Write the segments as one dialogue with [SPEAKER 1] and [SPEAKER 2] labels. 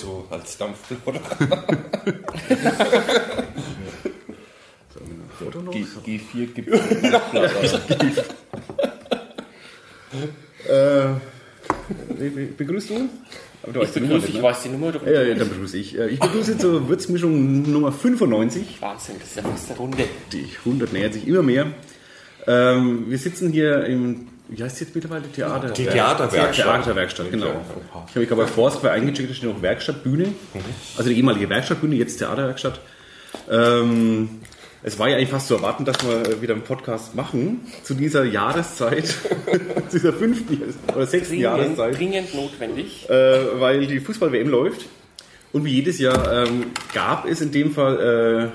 [SPEAKER 1] so als Dampfplodder.
[SPEAKER 2] G, G4 gibt es.
[SPEAKER 3] Äh, begrüßt du? Aber du
[SPEAKER 2] Ich begrüße, ich
[SPEAKER 3] ne?
[SPEAKER 2] weiß die Nummer doch.
[SPEAKER 3] Ja, ja, dann begrüße ich. Äh, Ich begrüße zur Würzmischung Nummer 95.
[SPEAKER 2] Wahnsinn, das ist ja fast eine Runde.
[SPEAKER 3] Die 100 nähert sich immer mehr. Ähm, wir sitzen hier im, wie heißt es jetzt mittlerweile? Theater?
[SPEAKER 1] Die Theaterwerkstatt.
[SPEAKER 3] Theaterwerkstatt, genau. Ich habe mich bei Foursquare eingecheckt, da steht noch Werkstattbühne. Also die ehemalige Werkstattbühne, jetzt Theaterwerkstatt. Ähm, es war ja eigentlich fast zu erwarten, dass wir wieder einen Podcast machen zu dieser Jahreszeit, zu dieser fünften oder sechsten
[SPEAKER 2] Dringend,
[SPEAKER 3] Jahreszeit.
[SPEAKER 2] dringend notwendig.
[SPEAKER 3] äh, weil die Fußball-WM läuft. Und wie jedes Jahr ähm, gab es in dem Fall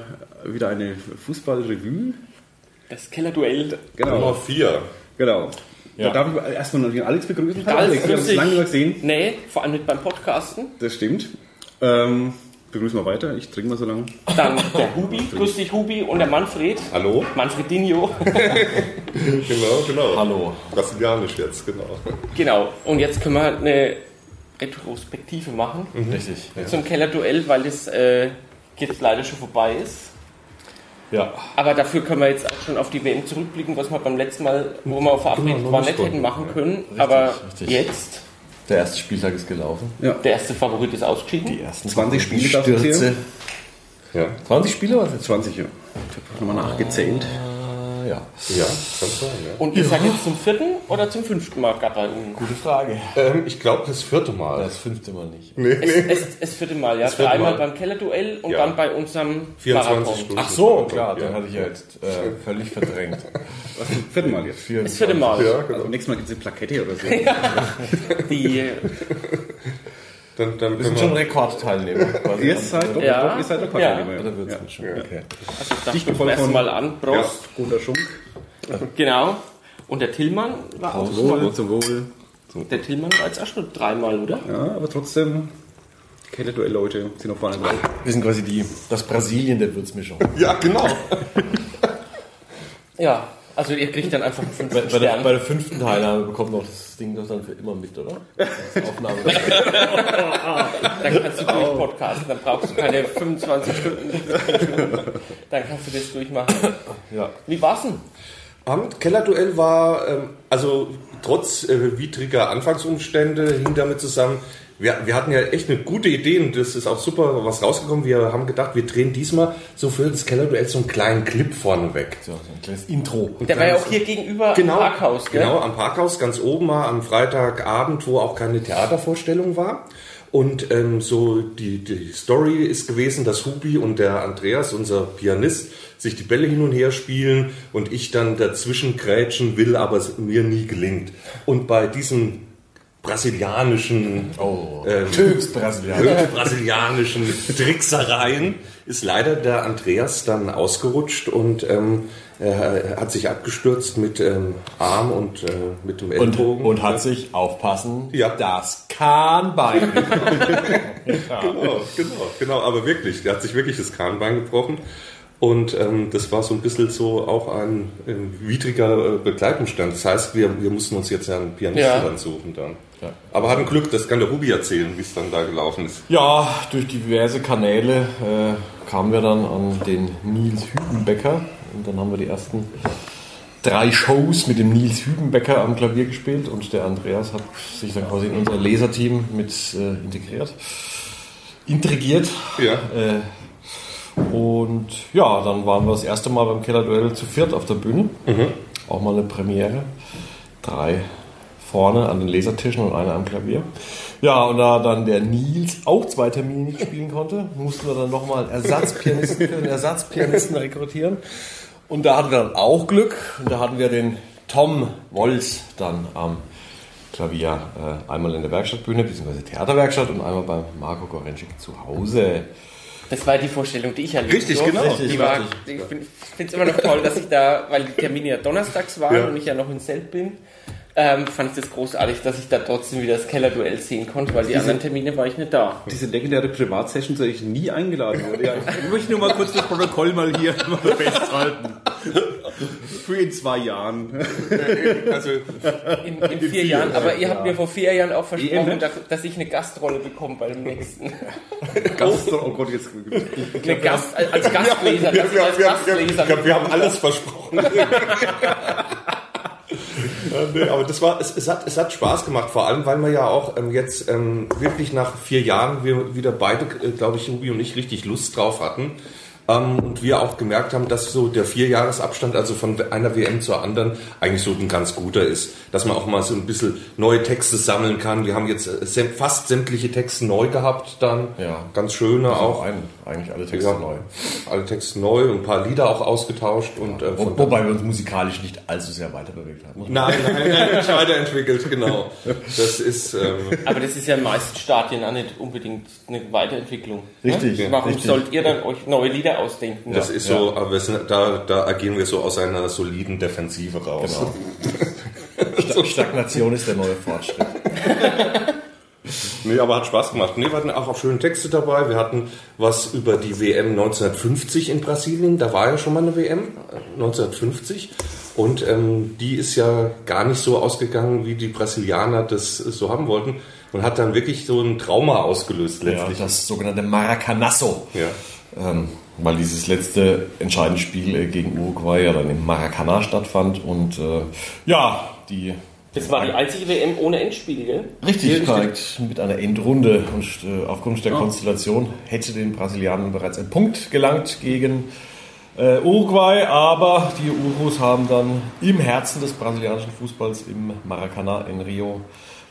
[SPEAKER 3] äh, wieder eine Fußball-Revue.
[SPEAKER 2] Das Kellerduell.
[SPEAKER 3] Genau.
[SPEAKER 1] Nummer 4.
[SPEAKER 3] genau.
[SPEAKER 2] Ja.
[SPEAKER 3] Da darf ich erstmal noch den Alex begrüßen. Hallo
[SPEAKER 2] Alex,
[SPEAKER 3] wir haben uns lange nicht gesehen.
[SPEAKER 2] Nee, vor allem nicht beim Podcasten.
[SPEAKER 3] Das stimmt. Ähm, begrüßen wir weiter. Ich trinke mal so lange.
[SPEAKER 2] Dann der Hubi, grüß dich Hubi und der Manfred.
[SPEAKER 1] Hallo?
[SPEAKER 2] Manfredinho.
[SPEAKER 1] Genau, genau.
[SPEAKER 4] Hallo.
[SPEAKER 1] Brasilianisch jetzt, genau.
[SPEAKER 2] genau. Und jetzt können wir eine Retrospektive machen
[SPEAKER 4] Richtig. Ja.
[SPEAKER 2] zum Kellerduell, weil das äh, jetzt leider schon vorbei ist.
[SPEAKER 4] Ja.
[SPEAKER 2] Aber dafür können wir jetzt auch schon auf die WM zurückblicken, was wir beim letzten Mal, wo wir verabredet
[SPEAKER 1] Genau, noch
[SPEAKER 2] waren,
[SPEAKER 1] nicht
[SPEAKER 2] hätten machen können. Aber
[SPEAKER 4] richtig.
[SPEAKER 2] jetzt,
[SPEAKER 4] Der erste Spieltag ist gelaufen.
[SPEAKER 2] der erste Favorit ist ausgeschieden.
[SPEAKER 4] Die ersten
[SPEAKER 3] 20 Spiele
[SPEAKER 4] Stürze.
[SPEAKER 1] Ja,
[SPEAKER 4] 20 Spiele war es jetzt?
[SPEAKER 3] 20, ja. Ich habe nochmal nachgezählt.
[SPEAKER 4] Äh, ja.
[SPEAKER 1] ja kann sein, ja.
[SPEAKER 2] Und ihr seid jetzt zum vierten oder zum fünften Mal Gatter?
[SPEAKER 4] Gute Frage.
[SPEAKER 1] Ähm, ich glaube, das vierte Mal.
[SPEAKER 4] Das fünfte Mal nicht.
[SPEAKER 1] Nee,
[SPEAKER 2] Es,
[SPEAKER 1] nee.
[SPEAKER 2] es, es vierte Mal, ja.
[SPEAKER 1] vierte
[SPEAKER 2] Dreimal
[SPEAKER 1] Mal.
[SPEAKER 2] beim Kellerduell und
[SPEAKER 1] Ja.
[SPEAKER 2] dann bei unserem
[SPEAKER 1] 24
[SPEAKER 2] Marathon.
[SPEAKER 1] Stunden.
[SPEAKER 4] Ach so,
[SPEAKER 1] Marathon,
[SPEAKER 4] klar,
[SPEAKER 1] ja.
[SPEAKER 4] den hatte ich ja jetzt äh, völlig verdrängt.
[SPEAKER 3] Vierten Mal jetzt.
[SPEAKER 2] Das vierte Mal.
[SPEAKER 1] Ja, genau.
[SPEAKER 3] Also nächstes Mal gibt es eine Plakette oder so.
[SPEAKER 2] Die,
[SPEAKER 1] Dann, dann
[SPEAKER 4] Wir sind schon Rekordteilnehmer. quasi.
[SPEAKER 3] Ihr seid doch,
[SPEAKER 2] Ja.
[SPEAKER 3] doch, ihr seid doch
[SPEAKER 2] Ja.
[SPEAKER 4] Oder wird's ja. schon? Okay.
[SPEAKER 2] also da
[SPEAKER 3] Dicht
[SPEAKER 2] fangen wir
[SPEAKER 3] von-
[SPEAKER 2] erstmal an. Prost.
[SPEAKER 3] Ja, guter Schunk.
[SPEAKER 2] Genau. Und der Tillmann war auch
[SPEAKER 3] Wohl,
[SPEAKER 2] schon
[SPEAKER 3] zum Wohl.
[SPEAKER 2] mal. Der Tillmann war jetzt auch schon dreimal, oder?
[SPEAKER 3] Ja, aber trotzdem, Kellerduell-Leute sind noch vorne drauf.
[SPEAKER 4] Wir sind quasi die, das Brasilien der Würzmischung.
[SPEAKER 1] ja, genau.
[SPEAKER 2] Ja. Also ihr kriegt dann einfach einen
[SPEAKER 4] Bei, bei, der, bei der fünften Teilnahme bekommt noch das Ding doch dann für immer mit, oder? Das Aufnahme.
[SPEAKER 2] Dann kannst du durchpodcasten. Dann brauchst du keine 25 Stunden. Dann kannst du das durchmachen.
[SPEAKER 4] ja.
[SPEAKER 2] Wie war's denn?
[SPEAKER 1] Am Kellerduell war, ähm, also trotz äh, widriger Anfangsumstände, hing damit zusammen, wir, wir hatten ja echt eine gute Idee und das ist auch super was rausgekommen. Wir haben gedacht, wir drehen diesmal so für das Kellerduell so einen kleinen Clip vorneweg.
[SPEAKER 4] So, so ein kleines Intro.
[SPEAKER 2] Der war ja auch hier gegenüber im Parkhaus, gell?
[SPEAKER 1] Genau, am Parkhaus ganz oben mal am Freitagabend, wo auch keine Theatervorstellung war. Und ähm, so die, die Story ist gewesen, dass Hubi und der Andreas, unser Pianist, sich die Bälle hin und her spielen und ich dann dazwischen grätschen will, aber es mir nie gelingt. Und bei diesem brasilianischen,
[SPEAKER 4] Oh,
[SPEAKER 1] ähm,
[SPEAKER 4] höchst brasilianisch.
[SPEAKER 1] höchst brasilianischen Tricksereien ist leider der Andreas dann ausgerutscht und ähm, er hat sich abgestürzt mit ähm, Arm und äh, mit dem
[SPEAKER 4] Und,
[SPEAKER 1] Ellbogen.
[SPEAKER 4] und hat sich, aufpassen,
[SPEAKER 1] Ja.
[SPEAKER 4] das Kahnbein.
[SPEAKER 1] Genau, genau, genau, aber wirklich, der hat sich wirklich das Kahnbein gebrochen. Und ähm, das war so ein bisschen so auch ein ähm, widriger äh, Begleitumstand. Das heißt, wir, wir mussten uns jetzt ja einen Pianisten
[SPEAKER 2] Ja.
[SPEAKER 1] dann suchen dann.
[SPEAKER 4] Ja.
[SPEAKER 1] Aber hatten Glück, das kann der Ruby erzählen, wie es dann da gelaufen ist.
[SPEAKER 4] Ja, durch diverse Kanäle äh, kamen wir dann an den Nils Hübenbecker und dann haben wir die ersten drei Shows mit dem Nils Hübenbecker am Klavier gespielt und der Andreas hat sich dann quasi in unser Leserteam mit äh, integriert, intrigiert.
[SPEAKER 1] Ja.
[SPEAKER 4] Äh, und ja, dann waren wir das erste Mal beim Kellerduell zu viert auf der Bühne. Auch mal eine Premiere. Drei vorne an den Lesertischen und einer am Klavier. Ja, und da dann der Nils auch zwei Termine nicht spielen konnte, mussten wir dann nochmal Ersatzpianisten für den Ersatzpianisten rekrutieren. Und da hatten wir dann auch Glück. Und da hatten wir den Tom Wolz dann am Klavier. Äh, einmal in der Werkstattbühne, beziehungsweise Theaterwerkstatt und einmal bei Marco Gorenschik zu Hause.
[SPEAKER 2] Das war die Vorstellung, die ich erlebt
[SPEAKER 1] Richtig,
[SPEAKER 2] durfte.
[SPEAKER 1] genau.
[SPEAKER 4] Richtig,
[SPEAKER 2] die war,
[SPEAKER 4] richtig.
[SPEAKER 2] ich finde es immer noch toll, dass ich da, weil die Termine ja donnerstags waren
[SPEAKER 1] Ja.
[SPEAKER 2] und ich ja noch in Zelt bin, ähm, fand ich das großartig, dass ich da trotzdem wieder das Kellerduell sehen konnte, weil die anderen Termine war ich nicht da.
[SPEAKER 3] Diese legendäre Privatsession, zu der ich nie eingeladen wurde. Ja, ich möchte nur mal kurz das Protokoll mal hier mal festhalten. Für in zwei Jahren.
[SPEAKER 2] Also in, in, vier, vier Jahren. Aber ihr habt mir vor vier Jahren auch versprochen, dass, dass ich eine Gastrolle bekomme bei dem nächsten.
[SPEAKER 3] Gastrolle, oh Gott, jetzt.
[SPEAKER 2] Eine Gast, als Gastleser.
[SPEAKER 1] Wir, wir, als Gastleser. Wir, wir haben alles versprochen. nee, aber das war, es, es, hat, es hat Spaß gemacht, vor allem, weil wir ja auch ähm, jetzt ähm, wirklich nach vier Jahren wir wieder beide, äh, glaube ich, Ruby und ich richtig Lust drauf hatten, ähm, und wir auch gemerkt haben, dass so der Vierjahresabstand, also von einer WM zur anderen, eigentlich so ein ganz guter ist. Dass man auch mal so ein bisschen neue Texte sammeln kann. Wir haben jetzt äh, fast sämtliche Texte neu gehabt dann. Ja. Ganz schöne also auch.
[SPEAKER 4] Ein, eigentlich alle Texte ja, neu.
[SPEAKER 1] Alle Texte neu und ein paar Lieder auch ausgetauscht. Ja. Und,
[SPEAKER 4] äh, Wo, wobei wir uns musikalisch nicht allzu sehr weiterbewegt haben.
[SPEAKER 1] Nein, nein, nein, nicht weiterentwickelt, genau. Das ist, ähm
[SPEAKER 2] Aber das ist ja in meisten Stadien auch nicht unbedingt eine Weiterentwicklung.
[SPEAKER 4] Richtig.
[SPEAKER 2] Ne? Warum
[SPEAKER 4] richtig.
[SPEAKER 2] sollt ihr dann euch neue Lieder ausdenken.
[SPEAKER 1] Das ist so, ja. aber sind, da, da agieren wir so aus einer soliden Defensive raus.
[SPEAKER 4] Genau. Stagnation ist der neue Fortschritt.
[SPEAKER 1] Nee, aber hat Spaß gemacht. Nee, wir hatten auch schöne Texte dabei. Wir hatten was über die WM 1950 in Brasilien. Da war ja schon mal eine WM, 1950. Und ähm, die ist ja gar nicht so ausgegangen, wie die Brasilianer das so haben wollten. Und hat dann wirklich so ein Trauma ausgelöst letztlich.
[SPEAKER 4] Ja, das sogenannte Maracanazo.
[SPEAKER 1] Ja.
[SPEAKER 4] Ähm, weil dieses letzte entscheidende Spiel äh, gegen Uruguay ja dann im Maracanã stattfand und äh, ja, die
[SPEAKER 2] das war die einzige WM ohne Endspiel, gell?
[SPEAKER 4] Richtig, korrekt. Mit einer Endrunde. Und äh, aufgrund der oh. Konstellation hätte den Brasilianern bereits ein Punkt gelangt gegen äh, Uruguay. Aber die Urus haben dann im Herzen des brasilianischen Fußballs im Maracanã in Rio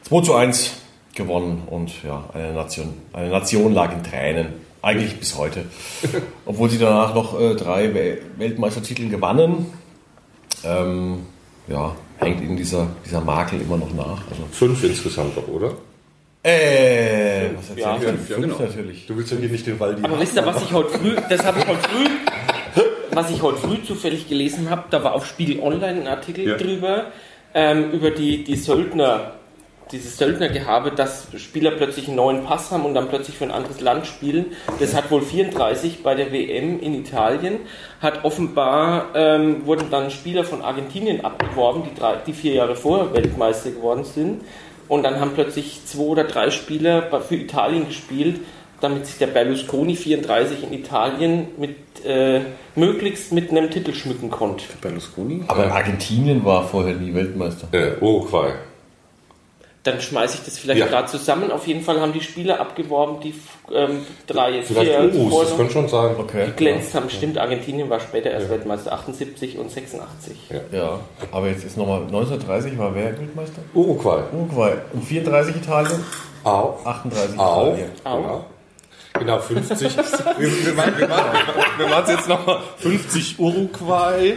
[SPEAKER 4] 2 zu 1 gewonnen. Und ja, eine Nation, eine Nation lag in Tränen. Eigentlich bis heute. Obwohl sie danach noch äh, drei Weltmeistertitel gewannen. Ähm, ja, hängt ihnen dieser, dieser Makel immer noch nach.
[SPEAKER 1] Also Fünf insgesamt doch, oder?
[SPEAKER 4] Äh, was erzähl
[SPEAKER 1] ja,
[SPEAKER 4] ich
[SPEAKER 1] fünf, ja, genau. natürlich. Du willst ja hier nicht den Waldi.
[SPEAKER 2] Aber wisst ihr, was ich heute früh, das habe ich heute früh, was ich heute früh zufällig gelesen habe, da war auf Spiegel Online ein Artikel ja. drüber, ähm, über die, die Söldner dieses Söldnergehabe, dass Spieler plötzlich einen neuen Pass haben und dann plötzlich für ein anderes Land spielen. Das hat wohl 34 bei der WM in Italien, hat offenbar, ähm, wurden dann Spieler von Argentinien abgeworben, die, drei, die vier Jahre vorher Weltmeister geworden sind. Und dann haben plötzlich zwei oder drei Spieler für Italien gespielt, damit sich der Berlusconi 34 in Italien mit äh, möglichst mit einem Titel schmücken konnte.
[SPEAKER 4] Berlusconi? Aber Argentinien war vorher nie Weltmeister.
[SPEAKER 1] Äh, Uruguay
[SPEAKER 2] dann schmeiße ich das vielleicht ja. gerade zusammen. Auf jeden Fall haben die Spieler abgeworben, die ähm, drei,
[SPEAKER 1] vielleicht vier Urus, das kann schon sein.
[SPEAKER 2] Okay. glänzt ja. haben. Stimmt, Argentinien war später erst ja. Weltmeister, 78 und 86.
[SPEAKER 4] Ja, ja. aber jetzt ist nochmal 1930 war wer Weltmeister?
[SPEAKER 1] Uruguay.
[SPEAKER 4] Uruguay. Und 34 Italien?
[SPEAKER 1] Auch.
[SPEAKER 4] 38
[SPEAKER 1] Auch. Italien. Auch. Genau. Genau, 50. wir, wir, waren, wir, waren, wir waren jetzt noch 50 Uruguay,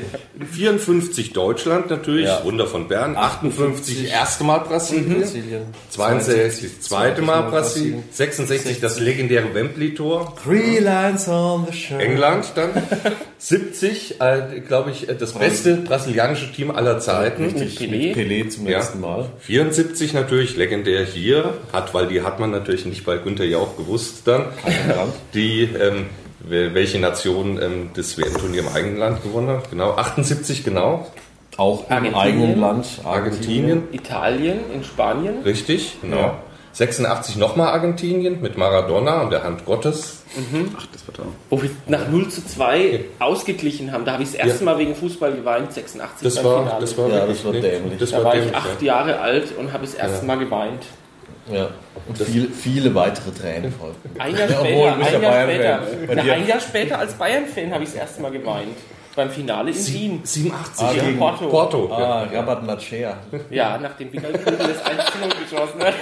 [SPEAKER 1] 54 Deutschland natürlich, ja. Wunder von Bern, 58 erste Mal Brasilien, Brasilien. 62 zweite Mal Brasilien, 66 das legendäre Wembley-Tor,
[SPEAKER 4] Three lines on the show.
[SPEAKER 1] England dann, 70, äh, glaube ich, das beste brasilianische Team aller Zeiten.
[SPEAKER 4] Richtig, Pelé. Pelé zum ja. letzten Mal.
[SPEAKER 1] 74 natürlich legendär hier, hat, weil die hat man natürlich nicht bei Günther Jauch gewusst dann die, ähm, welche Nation ähm, das WM-Turnier im eigenen Land gewonnen hat. Genau, 78 genau.
[SPEAKER 4] Auch im eigenen Land.
[SPEAKER 2] Argentinien. Italien, in Spanien.
[SPEAKER 1] Richtig, genau. Ja. 86 nochmal Argentinien mit Maradona und der Hand Gottes.
[SPEAKER 2] Mhm. Ach, das war toll. Wo wir nach 0 zu 2 ausgeglichen haben. Da habe ich das erste ja. Mal wegen Fußball geweint, 86
[SPEAKER 1] das war, Finale. Das war, ja, das war
[SPEAKER 2] dämlich. Das da war, war dämlich, ich acht ja. Jahre alt und habe das erste Mal geweint.
[SPEAKER 4] Ja. Und viele, viele weitere Tränen folgten.
[SPEAKER 2] Ein Jahr später, ja, ein, Jahr später. Na, ein Jahr später als Bayern-Fan habe ich das erste Mal geweint. Beim Finale in Sie, Wien.
[SPEAKER 1] 87
[SPEAKER 2] ah, gegen Porto.
[SPEAKER 1] Porto.
[SPEAKER 4] Ah, ja. Rabat Machea.
[SPEAKER 2] Ja, nachdem Vidal Ködel das 1 geschossen hat.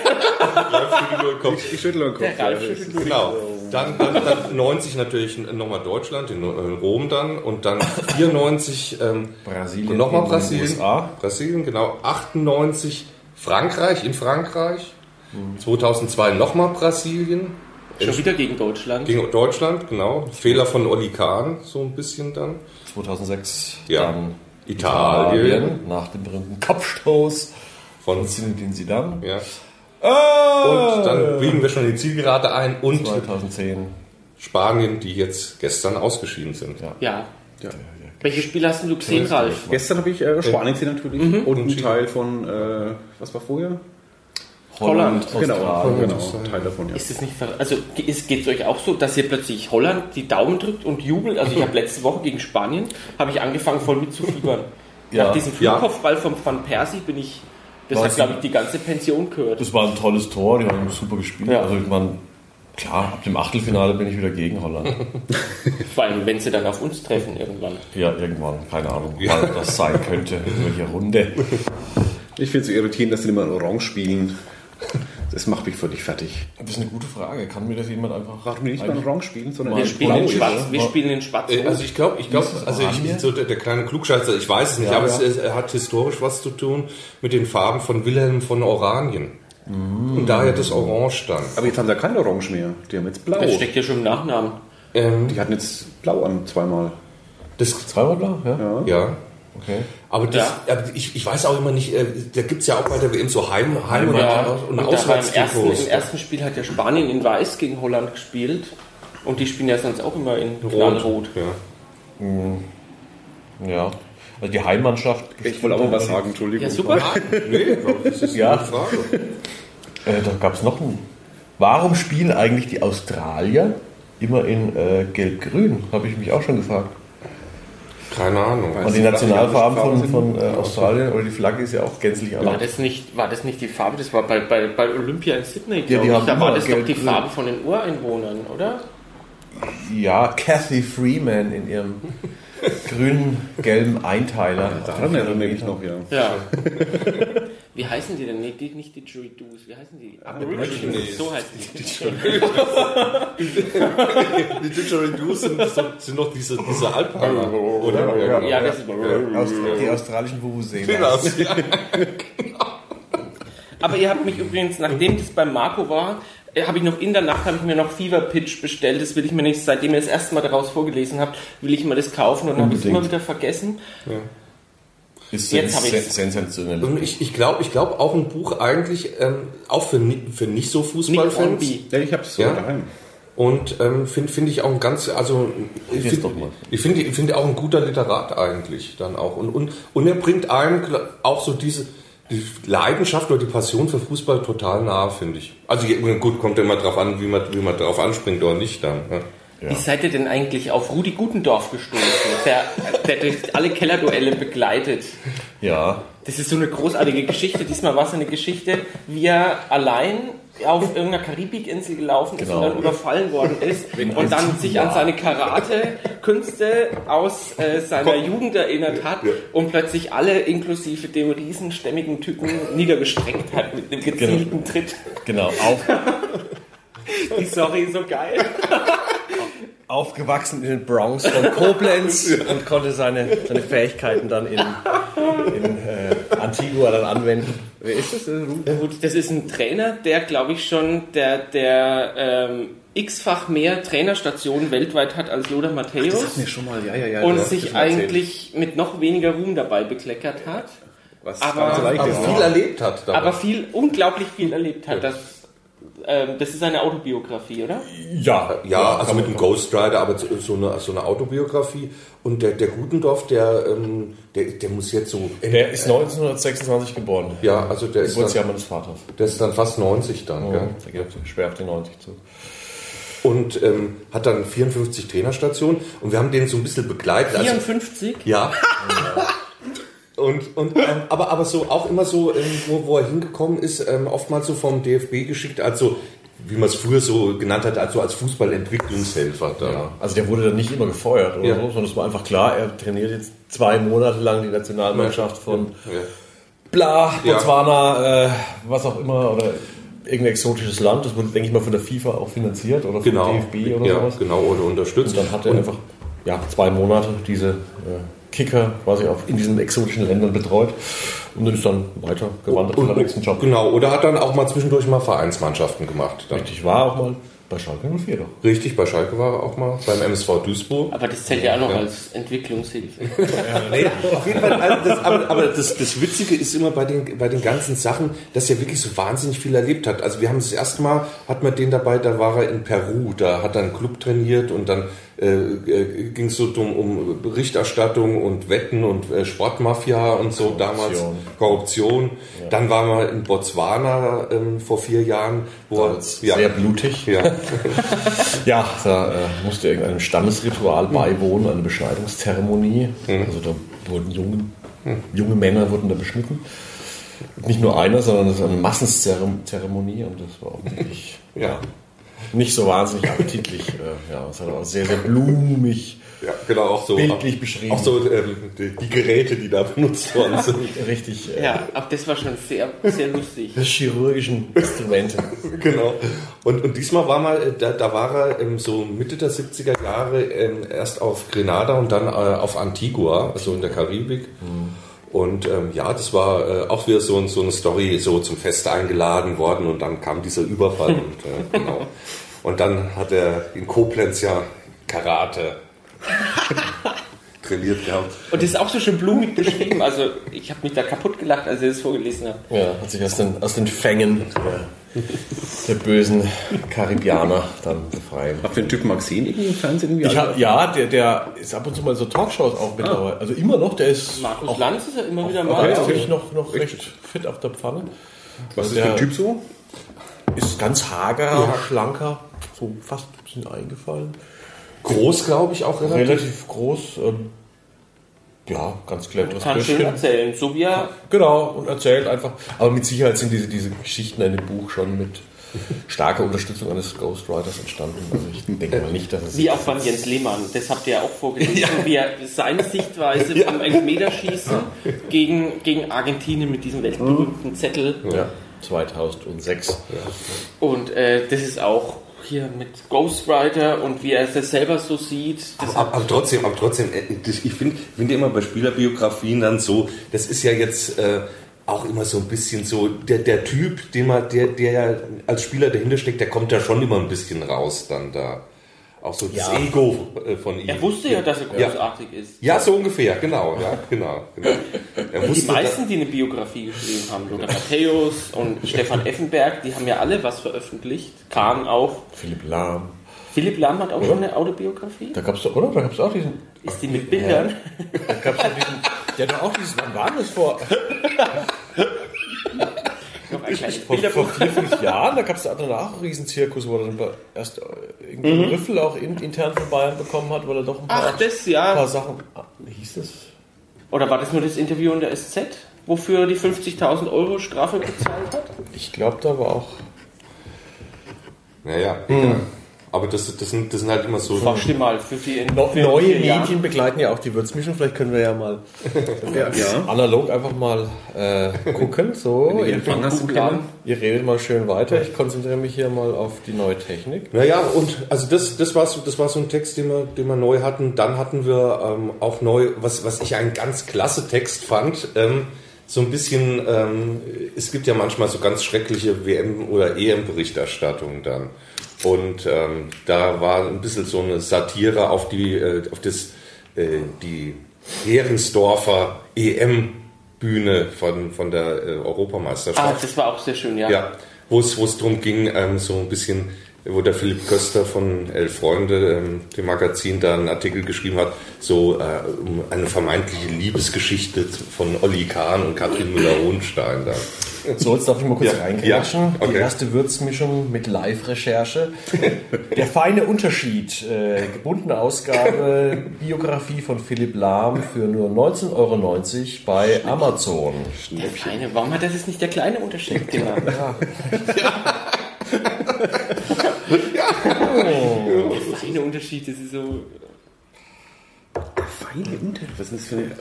[SPEAKER 1] Ich schüttle den Kopf. Der Ralf schüttelt Genau. Dann, dann, dann 90 natürlich nochmal Deutschland, in Rom dann. Und dann 94 ähm,
[SPEAKER 4] Brasilien.
[SPEAKER 1] Und nochmal Brasilien. USA. Brasilien, genau. 98 Frankreich, in Frankreich. 2002 nochmal Brasilien.
[SPEAKER 2] Schon wieder gegen Deutschland.
[SPEAKER 1] Gegen Deutschland, genau. Fehler von Oli Kahn, so ein bisschen dann.
[SPEAKER 4] 2006
[SPEAKER 1] ja. dann Italien. Italien.
[SPEAKER 4] Nach dem berühmten Kopfstoß
[SPEAKER 1] von Zinedine Zidane. Ja.
[SPEAKER 4] Ah!
[SPEAKER 1] Und dann biegen wir schon die Zielgerade ein und
[SPEAKER 4] 2010
[SPEAKER 1] Spanien, die jetzt gestern ausgeschieden sind.
[SPEAKER 2] Ja. ja.
[SPEAKER 3] Ja.
[SPEAKER 2] Welche Spiele hast du gesehen, Ralf?
[SPEAKER 3] Gestern habe ich äh, Spanien gesehen natürlich und einen Teil von, äh, was war vorher?
[SPEAKER 2] Holland.
[SPEAKER 3] Genau,
[SPEAKER 4] Australien.
[SPEAKER 3] genau, Teil davon, ja.
[SPEAKER 2] Ist es nicht also geht es euch auch so, dass ihr plötzlich Holland die Daumen drückt und jubelt? Also ich habe letzte Woche gegen Spanien habe ich angefangen voll mitzufiebern.
[SPEAKER 4] Ja.
[SPEAKER 2] Nach diesem
[SPEAKER 1] Ja.
[SPEAKER 2] Flugkopfball von Van Persie bin ich das
[SPEAKER 4] War
[SPEAKER 2] hat glaube ich die ganze Pension gehört.
[SPEAKER 4] Das war ein tolles Tor, die haben super gespielt.
[SPEAKER 2] Ja.
[SPEAKER 4] Also ich meine, klar, ab dem Achtelfinale bin ich wieder gegen Holland.
[SPEAKER 2] Vor allem wenn sie dann auf uns treffen irgendwann.
[SPEAKER 4] Ja, irgendwann, keine Ahnung, wann das sein könnte, in welcher Runde.
[SPEAKER 3] Ich finde es so irritierend, dass sie immer in Orange spielen. Das macht mich völlig fertig.
[SPEAKER 4] Das ist eine gute Frage. Kann mir das jemand einfach
[SPEAKER 3] die nicht mal in Orange spielen, sondern
[SPEAKER 2] Wir spielen in
[SPEAKER 3] Blau?
[SPEAKER 2] Schwarz,
[SPEAKER 4] ja.
[SPEAKER 2] wir spielen in Schwarz.
[SPEAKER 1] Äh, Also ich glaube, ich glaube, also ich, so der, der kleine Klugscheißer, ich weiß es nicht,
[SPEAKER 4] Ja,
[SPEAKER 1] aber
[SPEAKER 4] ja.
[SPEAKER 1] Es, es hat historisch was zu tun mit den Farben von Wilhelm von Oranien. Und daher das Orange dann.
[SPEAKER 3] Aber jetzt haben sie kein Orange mehr. Die haben jetzt Blau.
[SPEAKER 2] das steckt ja schon im Nachnamen.
[SPEAKER 1] Ähm,
[SPEAKER 3] Die hatten jetzt Blau an zweimal.
[SPEAKER 1] das,
[SPEAKER 4] Zweimal blau? Ja.
[SPEAKER 1] ja.
[SPEAKER 4] Okay.
[SPEAKER 1] Aber, das,
[SPEAKER 2] Ja.
[SPEAKER 1] aber ich, ich weiß auch immer nicht, äh, da gibt es ja auch bei der WM so Heim, Heim und,
[SPEAKER 2] Ja,
[SPEAKER 1] und,
[SPEAKER 2] und im ersten, im ersten Spiel hat ja Spanien in Weiß gegen Holland gespielt. Und die spielen ja sonst auch immer in knallrot.
[SPEAKER 1] Ja.
[SPEAKER 4] Ja. Also die Heimmannschaft.
[SPEAKER 3] Ich wollte auch mal was sagen, Entschuldigung.
[SPEAKER 2] Ja, super.
[SPEAKER 1] Nee, das ist
[SPEAKER 4] Ja.
[SPEAKER 1] eine Frage.
[SPEAKER 4] Äh, da gab es noch einen. Warum spielen eigentlich die Australier immer in äh, Gelb-Grün? Habe ich mich auch schon gefragt.
[SPEAKER 1] Keine Ahnung.
[SPEAKER 4] Und die Nationalfarben von, von äh, Australien oder die Flagge ist ja auch gänzlich
[SPEAKER 2] War
[SPEAKER 4] anders.
[SPEAKER 2] das, nicht, war das nicht die Farbe? Das war bei, bei, bei Olympia in Sydney,
[SPEAKER 4] die
[SPEAKER 2] glaube ich.
[SPEAKER 4] haben
[SPEAKER 2] Da war das doch die. Farbe von den Ureinwohnern, oder?
[SPEAKER 4] Ja, Kathy Freeman in ihrem grünen, gelben Einteiler.
[SPEAKER 3] Daran erinnere ich mich noch, ja.
[SPEAKER 2] Ja. Wie heißen die denn? Nee, die, nicht die Didgeridoos. Wie heißen die? Aborigines. So heißen die.
[SPEAKER 1] Die Didgeridoos sind, sind noch diese, diese Alpheimer, oder?
[SPEAKER 2] Ja, das ist
[SPEAKER 4] Die australischen Vuvuzelas.
[SPEAKER 1] Genau.
[SPEAKER 2] Aber ihr habt mich übrigens, nachdem das beim Marco war, äh, habe ich noch in der Nacht habe ich mir noch Fever Pitch bestellt. Das will ich mir nicht, seitdem ihr das erste Mal daraus vorgelesen habt, will ich mir das kaufen und habe es immer wieder vergessen.
[SPEAKER 4] Ist
[SPEAKER 2] Jetzt
[SPEAKER 4] sen sensationell.
[SPEAKER 1] Und ich, ich glaube ich glaub auch ein Buch eigentlich, ähm, auch für, für nicht so Fußballfans.
[SPEAKER 3] Ja, ich habe es so
[SPEAKER 1] Ja.
[SPEAKER 3] daheim.
[SPEAKER 1] Und ähm, finde find ich auch ein ganz, also ich finde ich finde ich finde auch ein guter Literat eigentlich dann auch. Und, und, und er bringt einem auch so diese die Leidenschaft oder die Passion für Fußball total nahe, finde ich. Also gut, kommt ja immer drauf an, wie man, wie man drauf anspringt oder nicht dann. Ne?
[SPEAKER 2] Wie seid ihr denn eigentlich auf Rudi Gutendorf gestoßen, der, der durch alle Kellerduelle begleitet?
[SPEAKER 4] Ja,
[SPEAKER 2] Das ist so eine großartige Geschichte. Diesmal war es eine Geschichte, wie er allein auf irgendeiner Karibikinsel gelaufen ist
[SPEAKER 4] Genau.
[SPEAKER 2] und dann überfallen worden ist und dann sich an seine Karate-Künste aus äh, seiner Jugend erinnert hat und plötzlich alle inklusive dem riesenstämmigen Typen niedergestreckt hat mit einem gezielten Tritt.
[SPEAKER 4] genau. Auf,
[SPEAKER 2] Die Story so geil.
[SPEAKER 4] Aufgewachsen in den Bronx von Koblenz und konnte seine, seine Fähigkeiten dann in, in äh, Antigua dann anwenden. Wer ist das? Äh,
[SPEAKER 2] das ist ein Trainer, der glaube ich schon der, der ähm, x-fach mehr Trainerstationen weltweit hat als Lothar Matthäus.
[SPEAKER 3] Mir schon mal, ja, ja, ja.
[SPEAKER 2] und sich
[SPEAKER 3] das schon erzählt.
[SPEAKER 2] eigentlich mit noch weniger Ruhm dabei bekleckert hat,
[SPEAKER 3] Was
[SPEAKER 2] aber-
[SPEAKER 1] Aber viel erlebt hat dabei.
[SPEAKER 2] aber viel, unglaublich viel erlebt hat. Das, ähm, das ist eine Autobiografie, oder?
[SPEAKER 4] Ja,
[SPEAKER 1] Ja, also mit
[SPEAKER 4] man-
[SPEAKER 1] dem Ghost Rider, aber so eine, so eine Autobiografie. Und der, der Gutendorf, der, ähm, der, der muss jetzt so.
[SPEAKER 4] Der ist 1926 geboren.
[SPEAKER 1] ja, also der ist,
[SPEAKER 4] Geburtsjahr meines Vaters.
[SPEAKER 1] der ist dann fast 90 dann. Gell?
[SPEAKER 4] Der geht schwer auf die 90 zu.
[SPEAKER 1] Und ähm, hat dann 54 Trainerstationen. Und wir haben den so ein bisschen begleitet. Also,
[SPEAKER 2] 54?
[SPEAKER 1] ja. Und, und ähm, aber, aber so auch immer so, ähm, wo, wo er hingekommen ist, ähm, oftmals so vom DFB geschickt, also wie man es früher so genannt hat, also als Fußballentwicklungshelfer. Da.
[SPEAKER 4] Ja, also der wurde dann nicht immer gefeuert oder
[SPEAKER 1] Ja.
[SPEAKER 4] so, sondern es war einfach klar, er trainiert jetzt zwei Monate lang die Nationalmannschaft von
[SPEAKER 1] Ja.
[SPEAKER 4] bla. Botswana, äh, was auch immer, oder irgendein exotisches Land. Das wurde, denke ich mal, von der FIFA auch finanziert oder vom
[SPEAKER 1] Genau.
[SPEAKER 4] DFB oder
[SPEAKER 1] ja,
[SPEAKER 4] sowas.
[SPEAKER 1] genau, oder unterstützt.
[SPEAKER 4] Und dann hat er einfach ja, zwei Monate diese äh, Kicker quasi auch in diesen exotischen Ländern betreut und ist dann weiter gewandert zu seinem nächsten Job.
[SPEAKER 1] Genau, oder hat dann auch mal zwischendurch mal Vereinsmannschaften gemacht. Dann.
[SPEAKER 4] Richtig, war auch mal bei Schalke 04 doch.
[SPEAKER 1] Richtig, bei Schalke war er auch mal, beim MSV Duisburg.
[SPEAKER 2] Aber das zählt ja auch noch als Entwicklungshilfe.
[SPEAKER 1] Nee, auf jeden Fall, also das, aber, aber das, das Witzige ist immer bei den, bei den ganzen Sachen, dass er wirklich so wahnsinnig viel erlebt hat. Also wir haben das erste Mal, hat man den dabei, da war er in Peru, da hat er einen Club trainiert und dann äh, äh, ging es so um, um Berichterstattung und Wetten und äh, Sportmafia und so
[SPEAKER 4] Korruption.
[SPEAKER 1] damals Korruption. Dann waren wir in Botswana ähm, vor vier Jahren, wo er, ja,
[SPEAKER 4] Sehr blutig.
[SPEAKER 1] ja,
[SPEAKER 4] Ja, da äh, musste irgendeinem Stammesritual beiwohnen, eine Beschneidungszeremonie. Also da wurden junge, junge Männer wurden da beschnitten. Nicht nur einer, sondern das ist eine Massenzeremonie und das war auch wirklich
[SPEAKER 1] ja,
[SPEAKER 4] nicht so wahnsinnig appetitlich. Äh, ja, es hat auch sehr, sehr blumig,
[SPEAKER 1] ja, genau auch so
[SPEAKER 4] bildlich beschrieben.
[SPEAKER 1] auch so ähm, die, die Geräte, die da benutzt worden sind.
[SPEAKER 4] richtig äh,
[SPEAKER 2] Ja, aber das war schon sehr, sehr lustig.
[SPEAKER 4] chirurgischen Instrumente.
[SPEAKER 1] genau. Und, und diesmal war mal, äh, da, da war er ähm, so Mitte der 70er Jahre ähm, erst auf Grenada und dann äh, auf Antigua, also in der Karibik. Und ähm, ja, das war äh, auch wieder so, so eine Story, so zum Fest eingeladen worden und dann kam dieser Überfall. und, äh, genau. und dann hat er in Koblenz ja Karate trainiert gehabt.
[SPEAKER 2] Und das ist auch so schön blumig beschrieben. Also ich habe mich da kaputt gelacht, als ich das vorgelesen habe.
[SPEAKER 4] Ja, hat sich aus den, aus den Fängen der, der bösen Karibianer dann befreien.
[SPEAKER 3] Habt ihr den Typen mal gesehen irgendwie im Fernsehen? Irgendwie?
[SPEAKER 4] Ich hab, ja, der, der ist ab und zu mal so Talkshows auch mittlerweile. Also immer noch, der ist
[SPEAKER 2] Markus
[SPEAKER 4] auch,
[SPEAKER 2] Lanz ist ja immer wieder mal.
[SPEAKER 4] wirklich noch, noch recht fit auf der Pfanne.
[SPEAKER 3] Was ist das für ein
[SPEAKER 4] der-
[SPEAKER 3] Typ so?
[SPEAKER 4] Ist ganz hager, schlanker, so fast ein bisschen eingefallen.
[SPEAKER 1] Groß, glaube ich, auch relativ.
[SPEAKER 4] Relativ groß. Ähm, ja, ganz cleveres
[SPEAKER 2] Kann schön
[SPEAKER 4] Bürschchen.
[SPEAKER 2] erzählen. So wie er
[SPEAKER 4] Genau, und erzählt einfach. Aber mit Sicherheit sind diese, diese Geschichten in dem Buch schon mit starker Unterstützung eines Ghostwriters entstanden. Also ich denke mal nicht, dass es
[SPEAKER 2] Wie auch beim Jens Lehmann, das habt ihr ja auch vorgelesen, wie er seine Sichtweise vom Elfmeterschießen gegen, gegen Argentinien mit diesem weltberühmten Zettel.
[SPEAKER 4] ja, 2006.
[SPEAKER 2] Und äh, das ist auch hier mit Ghostwriter und wie er das selber so sieht. Das
[SPEAKER 1] Aber, aber trotzdem, aber trotzdem, äh, ich finde find immer bei Spielerbiografien dann so, das ist ja jetzt äh, auch immer so ein bisschen so, der, der Typ, den man, der, der als Spieler dahinter steckt, der kommt da schon immer ein bisschen raus dann da. Auch so das
[SPEAKER 4] Ja.
[SPEAKER 1] Ego äh, von ihm.
[SPEAKER 2] er wusste ja, dass er
[SPEAKER 1] Ja.
[SPEAKER 2] großartig ist.
[SPEAKER 1] Ja, so ungefähr, genau, ja, genau. genau. Er
[SPEAKER 2] Die meisten, die eine Biografie geschrieben haben, Lothar Matthäus und Stefan Effenberg, die haben ja alle was veröffentlicht. Kahn auch.
[SPEAKER 4] Philipp Lahm.
[SPEAKER 2] Philipp Lahm hat auch schon eine Autobiografie.
[SPEAKER 4] Da gab es doch, oder? Da gab es auch diesen.
[SPEAKER 2] Ist die mit Bildern?
[SPEAKER 4] Da gab es doch diesen. Der hat doch auch dieses. Wann war das vor?
[SPEAKER 2] Ein kleines
[SPEAKER 4] Vor, vor vier, fünf Jahren, da gab es danach einen Riesenzirkus, wo er dann erst äh, irgendeinen Rüffel auch in, intern von Bayern bekommen hat, weil er doch ein paar,
[SPEAKER 2] Ach, das
[SPEAKER 4] ein
[SPEAKER 2] ja.
[SPEAKER 4] paar Sachen. Ah, Wie hieß das?
[SPEAKER 2] Oder war das nur das Interview in der SZ, wofür er die 50.000 Euro Strafe bezahlt hat?
[SPEAKER 4] Ich glaube, da war auch.
[SPEAKER 1] naja, ja. Aber das, das, sind, das sind halt immer so.
[SPEAKER 2] Du mal für die
[SPEAKER 4] No,
[SPEAKER 2] für
[SPEAKER 4] neue
[SPEAKER 2] vier Jahren.
[SPEAKER 4] Medien begleiten ja auch die Würzmischung. Vielleicht können wir ja mal
[SPEAKER 3] Ja.
[SPEAKER 4] analog einfach mal äh, gucken. So, ihr, ihr redet mal schön weiter. Ich konzentriere mich hier mal auf die neue Technik.
[SPEAKER 1] Naja, und also das, das, war so, das war so ein Text, den wir, den wir neu hatten. Dann hatten wir ähm, auch neu, was, was ich einen ganz klasse Text fand, ähm, so ein bisschen, ähm, es gibt ja manchmal so ganz schreckliche WM- oder EM-Berichterstattungen dann. Und ähm, da war ein bisschen so eine Satire auf die, äh, auf das, äh, die Heringsdorfer EM-Bühne von, von der äh, Europameisterschaft.
[SPEAKER 2] Ah, das war auch sehr schön, ja.
[SPEAKER 1] Ja, wo es, darum ging, ähm, so ein bisschen, wo der Philipp Köster von Elf Freunde, ähm, dem Magazin, da einen Artikel geschrieben hat, so äh, um eine vermeintliche Liebesgeschichte von Olli Kahn und Katrin Müller-Hohenstein da.
[SPEAKER 4] So, jetzt darf ich mal kurz
[SPEAKER 1] Ja.
[SPEAKER 4] reingrätschen.
[SPEAKER 1] Ja, okay.
[SPEAKER 4] Die erste Würzmischung mit Live-Recherche. Der feine Unterschied. Äh, gebundene Ausgabe, Biografie von Philipp Lahm für nur 19,90 Euro bei Amazon.
[SPEAKER 2] Der kleine, warum hat das jetzt nicht der kleine Unterschied genannt? Der feine Unterschied, das ist so.
[SPEAKER 3] Feine Unter. Was ist das für eine,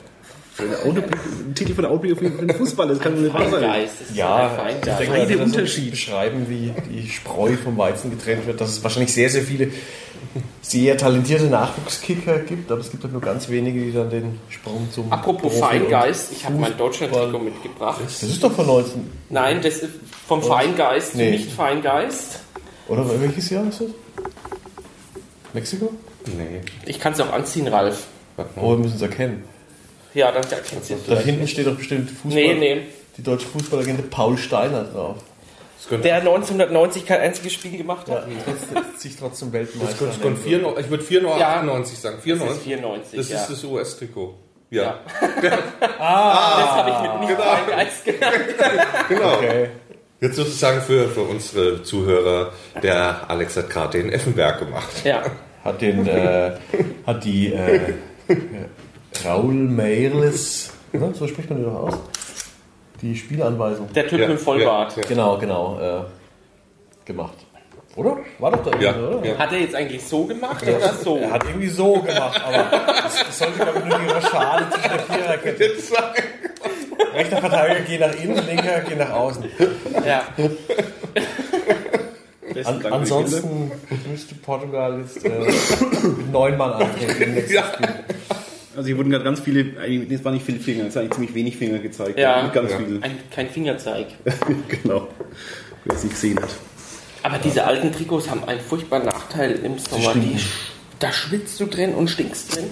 [SPEAKER 3] für eine Auto, ein Titel von der Autobiografie für einen Fußballer? Das kann doch nicht wahr sein.
[SPEAKER 2] Feingeist. Das ist
[SPEAKER 4] Ja,
[SPEAKER 2] ein
[SPEAKER 4] ich
[SPEAKER 2] Feingeist.
[SPEAKER 4] denke,
[SPEAKER 3] Feine
[SPEAKER 4] mal, wenn man so
[SPEAKER 3] Unterschied.
[SPEAKER 4] beschreiben, wie die Spreu vom Weizen getrennt wird, dass es wahrscheinlich sehr, sehr viele sehr talentierte Nachwuchskicker gibt, aber es gibt halt nur ganz wenige, die dann den Sprung zum
[SPEAKER 2] Apropos
[SPEAKER 4] Profi-
[SPEAKER 2] Feingeist, ich habe mein
[SPEAKER 4] Fußball-
[SPEAKER 2] Deutschland-Trikot mitgebracht.
[SPEAKER 4] Das ist doch von 19,
[SPEAKER 2] Nein, das ist vom Feingeist zu
[SPEAKER 4] Nee.
[SPEAKER 2] nicht Feingeist.
[SPEAKER 4] Oder welches Jahr ist das? Mexiko?
[SPEAKER 1] Nee.
[SPEAKER 2] Ich kann es auch anziehen, Ralf.
[SPEAKER 4] Oh, wir müssen es erkennen.
[SPEAKER 2] Ja, dann erkennst du
[SPEAKER 4] Da hinten steht doch bestimmt Fußball,
[SPEAKER 2] Nee, nee.
[SPEAKER 4] die deutsche Fußballlegende Paul Steiner drauf.
[SPEAKER 2] der 1990 kein einziges Spiel gemacht hat.
[SPEAKER 4] Ja, sich trotzdem Weltmeister.
[SPEAKER 1] Das könnte 4, ich würde 4,98
[SPEAKER 2] Ja.
[SPEAKER 1] sagen.
[SPEAKER 2] Das
[SPEAKER 1] 94.
[SPEAKER 2] ist 94,
[SPEAKER 1] Das
[SPEAKER 2] ja.
[SPEAKER 1] ist das US-Trikot. Ja,
[SPEAKER 2] Ja. das habe ich mit nicht
[SPEAKER 1] genau.
[SPEAKER 2] Geist genannt.
[SPEAKER 1] genau.
[SPEAKER 4] Okay.
[SPEAKER 1] Jetzt sozusagen für, für unsere Zuhörer, der Alex hat gerade den Effenberg gemacht.
[SPEAKER 2] Ja.
[SPEAKER 4] Hat den, äh, hat die äh, Raul Meireles, ne, so spricht man die doch aus, die Spielanweisung.
[SPEAKER 2] Der Typ
[SPEAKER 1] Ja,
[SPEAKER 2] mit dem Vollbart.
[SPEAKER 1] ja, ja.
[SPEAKER 4] Genau, genau, äh, gemacht. Oder? War doch da
[SPEAKER 1] Ja,
[SPEAKER 4] irgendwie, oder?
[SPEAKER 1] ja.
[SPEAKER 2] Hat er jetzt eigentlich so gemacht oder so?
[SPEAKER 4] Er hat irgendwie so gemacht, aber das, das sollte, glaube ich, nur die Rochade zwischen der Viererkette. Rechter Verteidiger geht nach innen, linker geht nach außen.
[SPEAKER 2] Ja.
[SPEAKER 4] An, ansonsten müsste Portugal jetzt äh, mit neun Mann antreten.
[SPEAKER 3] Bilder. Also hier wurden gerade ganz viele, es waren nicht viele Finger, es waren eigentlich ziemlich wenig Finger gezeigt.
[SPEAKER 2] Ja.
[SPEAKER 3] Ganz
[SPEAKER 1] Ja.
[SPEAKER 3] viel.
[SPEAKER 2] Ein, kein Fingerzeig.
[SPEAKER 3] genau. Wer es nicht gesehen hat.
[SPEAKER 2] Aber diese alten Trikots haben einen furchtbaren Nachteil im Sommer. Die, da schwitzt du drin und stinkst drin.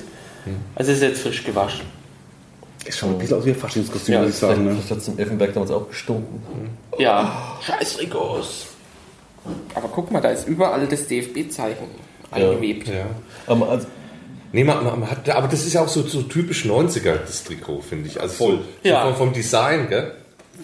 [SPEAKER 2] Also es ist jetzt frisch gewaschen.
[SPEAKER 3] Es schaut ein bisschen aus wie ein Faschingskostüm,
[SPEAKER 2] Ja,
[SPEAKER 3] muss ich sagen. Ne?
[SPEAKER 4] Das hat zum Effenberg damals auch gestunken.
[SPEAKER 2] Ja, scheiß Trikots. Aber guck mal, da ist überall das DFB-Zeichen eingewebt.
[SPEAKER 1] Ja.
[SPEAKER 4] Aber also,
[SPEAKER 1] Nee, man, man hat, aber das ist ja auch so, so typisch 90er, das Trikot, finde ich. Also
[SPEAKER 3] Voll.
[SPEAKER 1] So, so
[SPEAKER 2] Ja.
[SPEAKER 1] vom, vom Design, gell?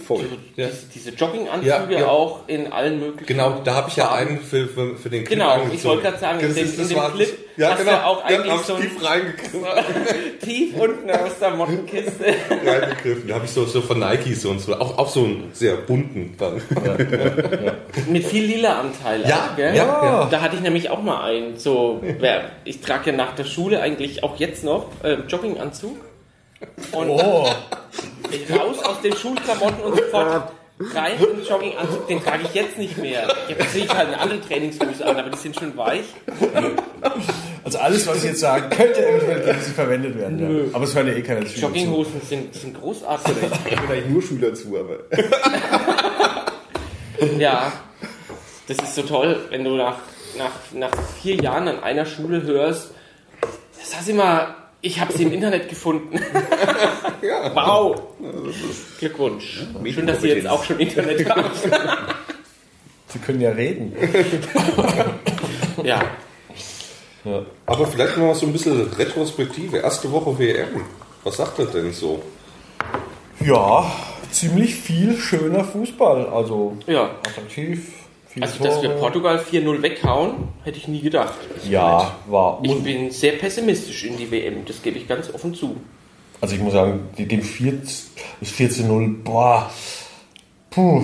[SPEAKER 3] Voll.
[SPEAKER 1] Ja.
[SPEAKER 2] Diese, diese Jogginganzüge
[SPEAKER 1] Ja, ja.
[SPEAKER 2] auch in allen möglichen.
[SPEAKER 1] Genau, da habe ich ja einen für, für, für den Clip
[SPEAKER 2] Genau, ich
[SPEAKER 1] angezogen.
[SPEAKER 2] wollte gerade sagen, in
[SPEAKER 1] Das
[SPEAKER 2] dem-
[SPEAKER 1] ist-
[SPEAKER 2] in dem
[SPEAKER 1] war-
[SPEAKER 2] Clip
[SPEAKER 1] ja,
[SPEAKER 2] hast du
[SPEAKER 1] genau,
[SPEAKER 2] auch eigentlich so
[SPEAKER 1] tief reingegriffen.
[SPEAKER 2] Tief unten aus der Mottenkiste.
[SPEAKER 1] reingegriffen. Da habe ich so, so von Nike so und so, auch, auch so einen sehr bunten dann.
[SPEAKER 2] Mit viel lila Anteil.
[SPEAKER 1] Ja,
[SPEAKER 2] auch, gell?
[SPEAKER 1] ja.
[SPEAKER 2] Da hatte ich nämlich auch mal einen. So, ich trage ja nach der Schule eigentlich auch jetzt noch äh, Jogginganzug. Und
[SPEAKER 4] oh,
[SPEAKER 2] raus aus den Schulklamotten und sofort rein in den Jogginganzug. Den trage ich jetzt nicht mehr. Jetzt ziehe ich halt eine andere Trainingshose an, aber die sind schon weich.
[SPEAKER 4] also alles, was ich jetzt sage, könnte eventuell gegen sie verwendet werden. Ja. Aber es hören ja eh keine Schüler zu.
[SPEAKER 2] Jogginghosen sind, sind großartig.
[SPEAKER 3] Ich bin eigentlich nur Schüler zu, aber.
[SPEAKER 2] Ja, das ist so toll, wenn du nach, nach, nach vier Jahren an einer Schule hörst, das heißt immer, ich habe sie im Internet gefunden. Wow! Glückwunsch. Schön, dass Sie jetzt auch schon Internet haben.
[SPEAKER 4] Sie können ja reden.
[SPEAKER 2] Ja,
[SPEAKER 1] Aber vielleicht noch mal so ein bisschen Retrospektive. Erste Woche WM. Was sagt er denn so?
[SPEAKER 4] Ja, ziemlich viel schöner Fußball. Also
[SPEAKER 2] ja.
[SPEAKER 4] attraktiv, viele
[SPEAKER 2] Also, dass wir
[SPEAKER 4] Tore.
[SPEAKER 2] Portugal 4-0 weghauen, hätte ich nie gedacht.
[SPEAKER 4] Ja, war.
[SPEAKER 2] Ich bin sehr pessimistisch in die WM, das gebe ich ganz offen zu.
[SPEAKER 4] Also ich muss sagen, dem 4 das 14-0, boah, puh.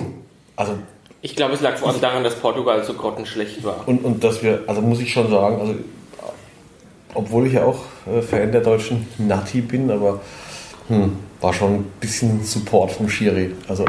[SPEAKER 4] Also,
[SPEAKER 2] Ich glaube, es lag vor allem daran, dass Portugal so grottenschlecht war.
[SPEAKER 4] und, und dass wir, also muss ich schon sagen, also, obwohl ich ja auch äh, Fan der deutschen Nati bin, aber hm, war schon ein bisschen Support vom Schiri. Also,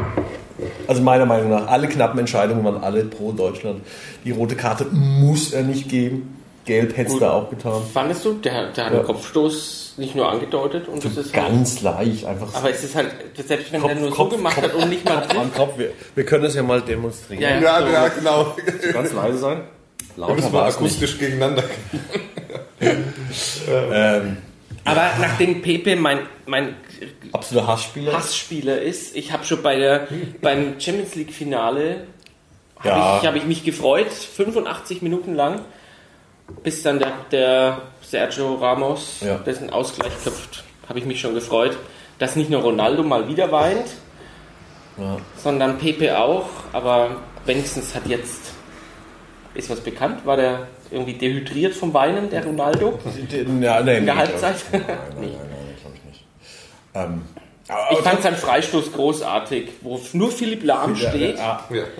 [SPEAKER 4] also meiner Meinung nach, alle knappen Entscheidungen waren alle pro Deutschland. Die rote Karte muss er nicht geben. Gelb hätte es da auch getan.
[SPEAKER 2] Fandest du, der, der hat
[SPEAKER 4] Ja.
[SPEAKER 2] einen Kopfstoß nicht nur angedeutet und das ist halt,
[SPEAKER 4] Ganz leicht, einfach
[SPEAKER 2] aber es ist halt, selbst wenn
[SPEAKER 4] Kopf-
[SPEAKER 2] der nur
[SPEAKER 4] Kopf-
[SPEAKER 2] so gemacht hat und nicht mal
[SPEAKER 4] Kopf an
[SPEAKER 2] trifft.
[SPEAKER 4] Kopf. Wir, wir können es ja mal demonstrieren.
[SPEAKER 2] Ja, ja, so.
[SPEAKER 1] ja genau.
[SPEAKER 4] Ganz leise sein. Lauter
[SPEAKER 1] müssen wir
[SPEAKER 4] war es nicht.
[SPEAKER 1] akustisch gegeneinander.
[SPEAKER 2] Ähm, Aber nachdem Pepe mein, mein
[SPEAKER 4] Absoluter Hassspieler.
[SPEAKER 2] Hassspieler ist, ich habe schon bei der, beim Champions League Finale habe
[SPEAKER 4] Ja.
[SPEAKER 2] ich, hab ich mich gefreut, 85 Minuten lang, bis dann der, der Sergio Ramos
[SPEAKER 4] Ja.
[SPEAKER 2] dessen Ausgleich köpft, habe ich mich schon gefreut, dass nicht nur Ronaldo mal wieder weint,
[SPEAKER 4] Ja.
[SPEAKER 2] sondern Pepe auch, aber wenigstens hat jetzt, ist was bekannt, war der irgendwie dehydriert vom Weinen, der Ronaldo,
[SPEAKER 4] Ja, nee,
[SPEAKER 2] in der
[SPEAKER 4] nee,
[SPEAKER 2] Halbzeit?
[SPEAKER 4] Nein, nein, nein, nein, glaube ich nicht. Ähm,
[SPEAKER 2] Ich fand seinen Freistoß großartig, wo nur Philipp Lahm steht,
[SPEAKER 4] Ja,
[SPEAKER 1] Ja.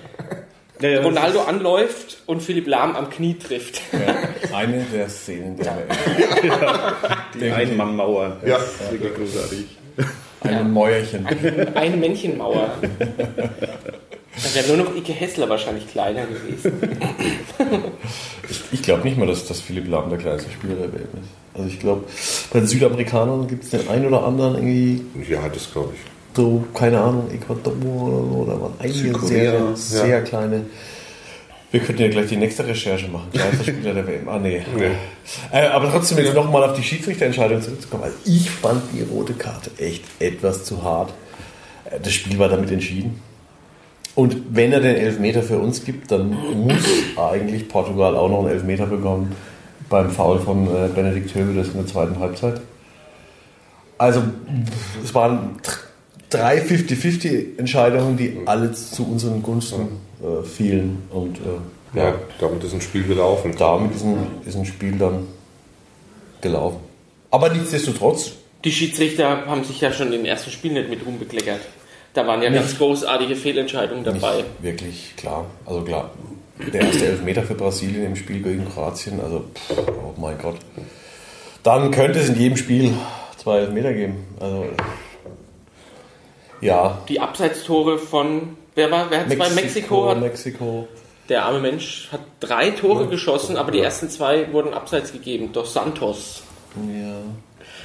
[SPEAKER 3] Ja, ja,
[SPEAKER 2] Ronaldo anläuft und Philipp Lahm am Knie trifft.
[SPEAKER 4] ja, eine der Szenen der Welt.
[SPEAKER 3] die Einmannmauer.
[SPEAKER 1] Ja.
[SPEAKER 3] Das ist wirklich großartig.
[SPEAKER 4] Ein Mäuerchen.
[SPEAKER 2] Eine Männchenmauer. Da wäre nur noch Ike Hessler wahrscheinlich kleiner gewesen.
[SPEAKER 4] Ich glaube nicht mal, dass, dass Philipp Lahm der kleinste Spieler der Welt ist. Also ich glaube, bei den Südamerikanern gibt es den einen oder anderen irgendwie
[SPEAKER 1] Ja, das glaube ich.
[SPEAKER 4] so, keine Ahnung, Ecuador oder so, da waren einige
[SPEAKER 3] Südkorea,
[SPEAKER 4] sehr,
[SPEAKER 3] ja.
[SPEAKER 4] sehr kleine. Wir könnten ja gleich die nächste Recherche machen. Kleinster Spieler der WM. Ah, nee.
[SPEAKER 1] Nee.
[SPEAKER 4] Äh, aber trotzdem jetzt nochmal auf die Schiedsrichterentscheidung zurückzukommen. Also ich fand die rote Karte echt etwas zu hart. Äh, Das Spiel war damit entschieden. Und wenn er den Elfmeter für uns gibt, dann muss eigentlich Portugal auch noch einen Elfmeter bekommen beim Foul von äh, Benedikt Höwedes in der zweiten Halbzeit. Also es waren drei 50-50 Entscheidungen, die alle zu unseren Gunsten äh, fielen. Und äh,
[SPEAKER 1] Ja, damit ist ein Spiel gelaufen.
[SPEAKER 4] damit ist ein, ist ein Spiel dann gelaufen. Aber nichtsdestotrotz,
[SPEAKER 2] Die Schiedsrichter haben sich ja schon im ersten Spiel nicht mit Ruhm bekleckert. Da waren ja ganz großartige Fehlentscheidungen dabei.
[SPEAKER 4] nicht wirklich klar. Also klar, der erste Elfmeter für Brasilien im Spiel gegen Kroatien, also pff, oh mein Gott. Dann könnte es in jedem Spiel zwei Elfmeter geben. Also ja,
[SPEAKER 2] Die Abseitstore von, wer war, wer hat zwei? Mexiko hat,
[SPEAKER 4] Mexiko.
[SPEAKER 2] der arme Mensch hat drei Tore geschossen, aber die ersten zwei wurden abseits gegeben. Doch Santos.
[SPEAKER 4] Ja.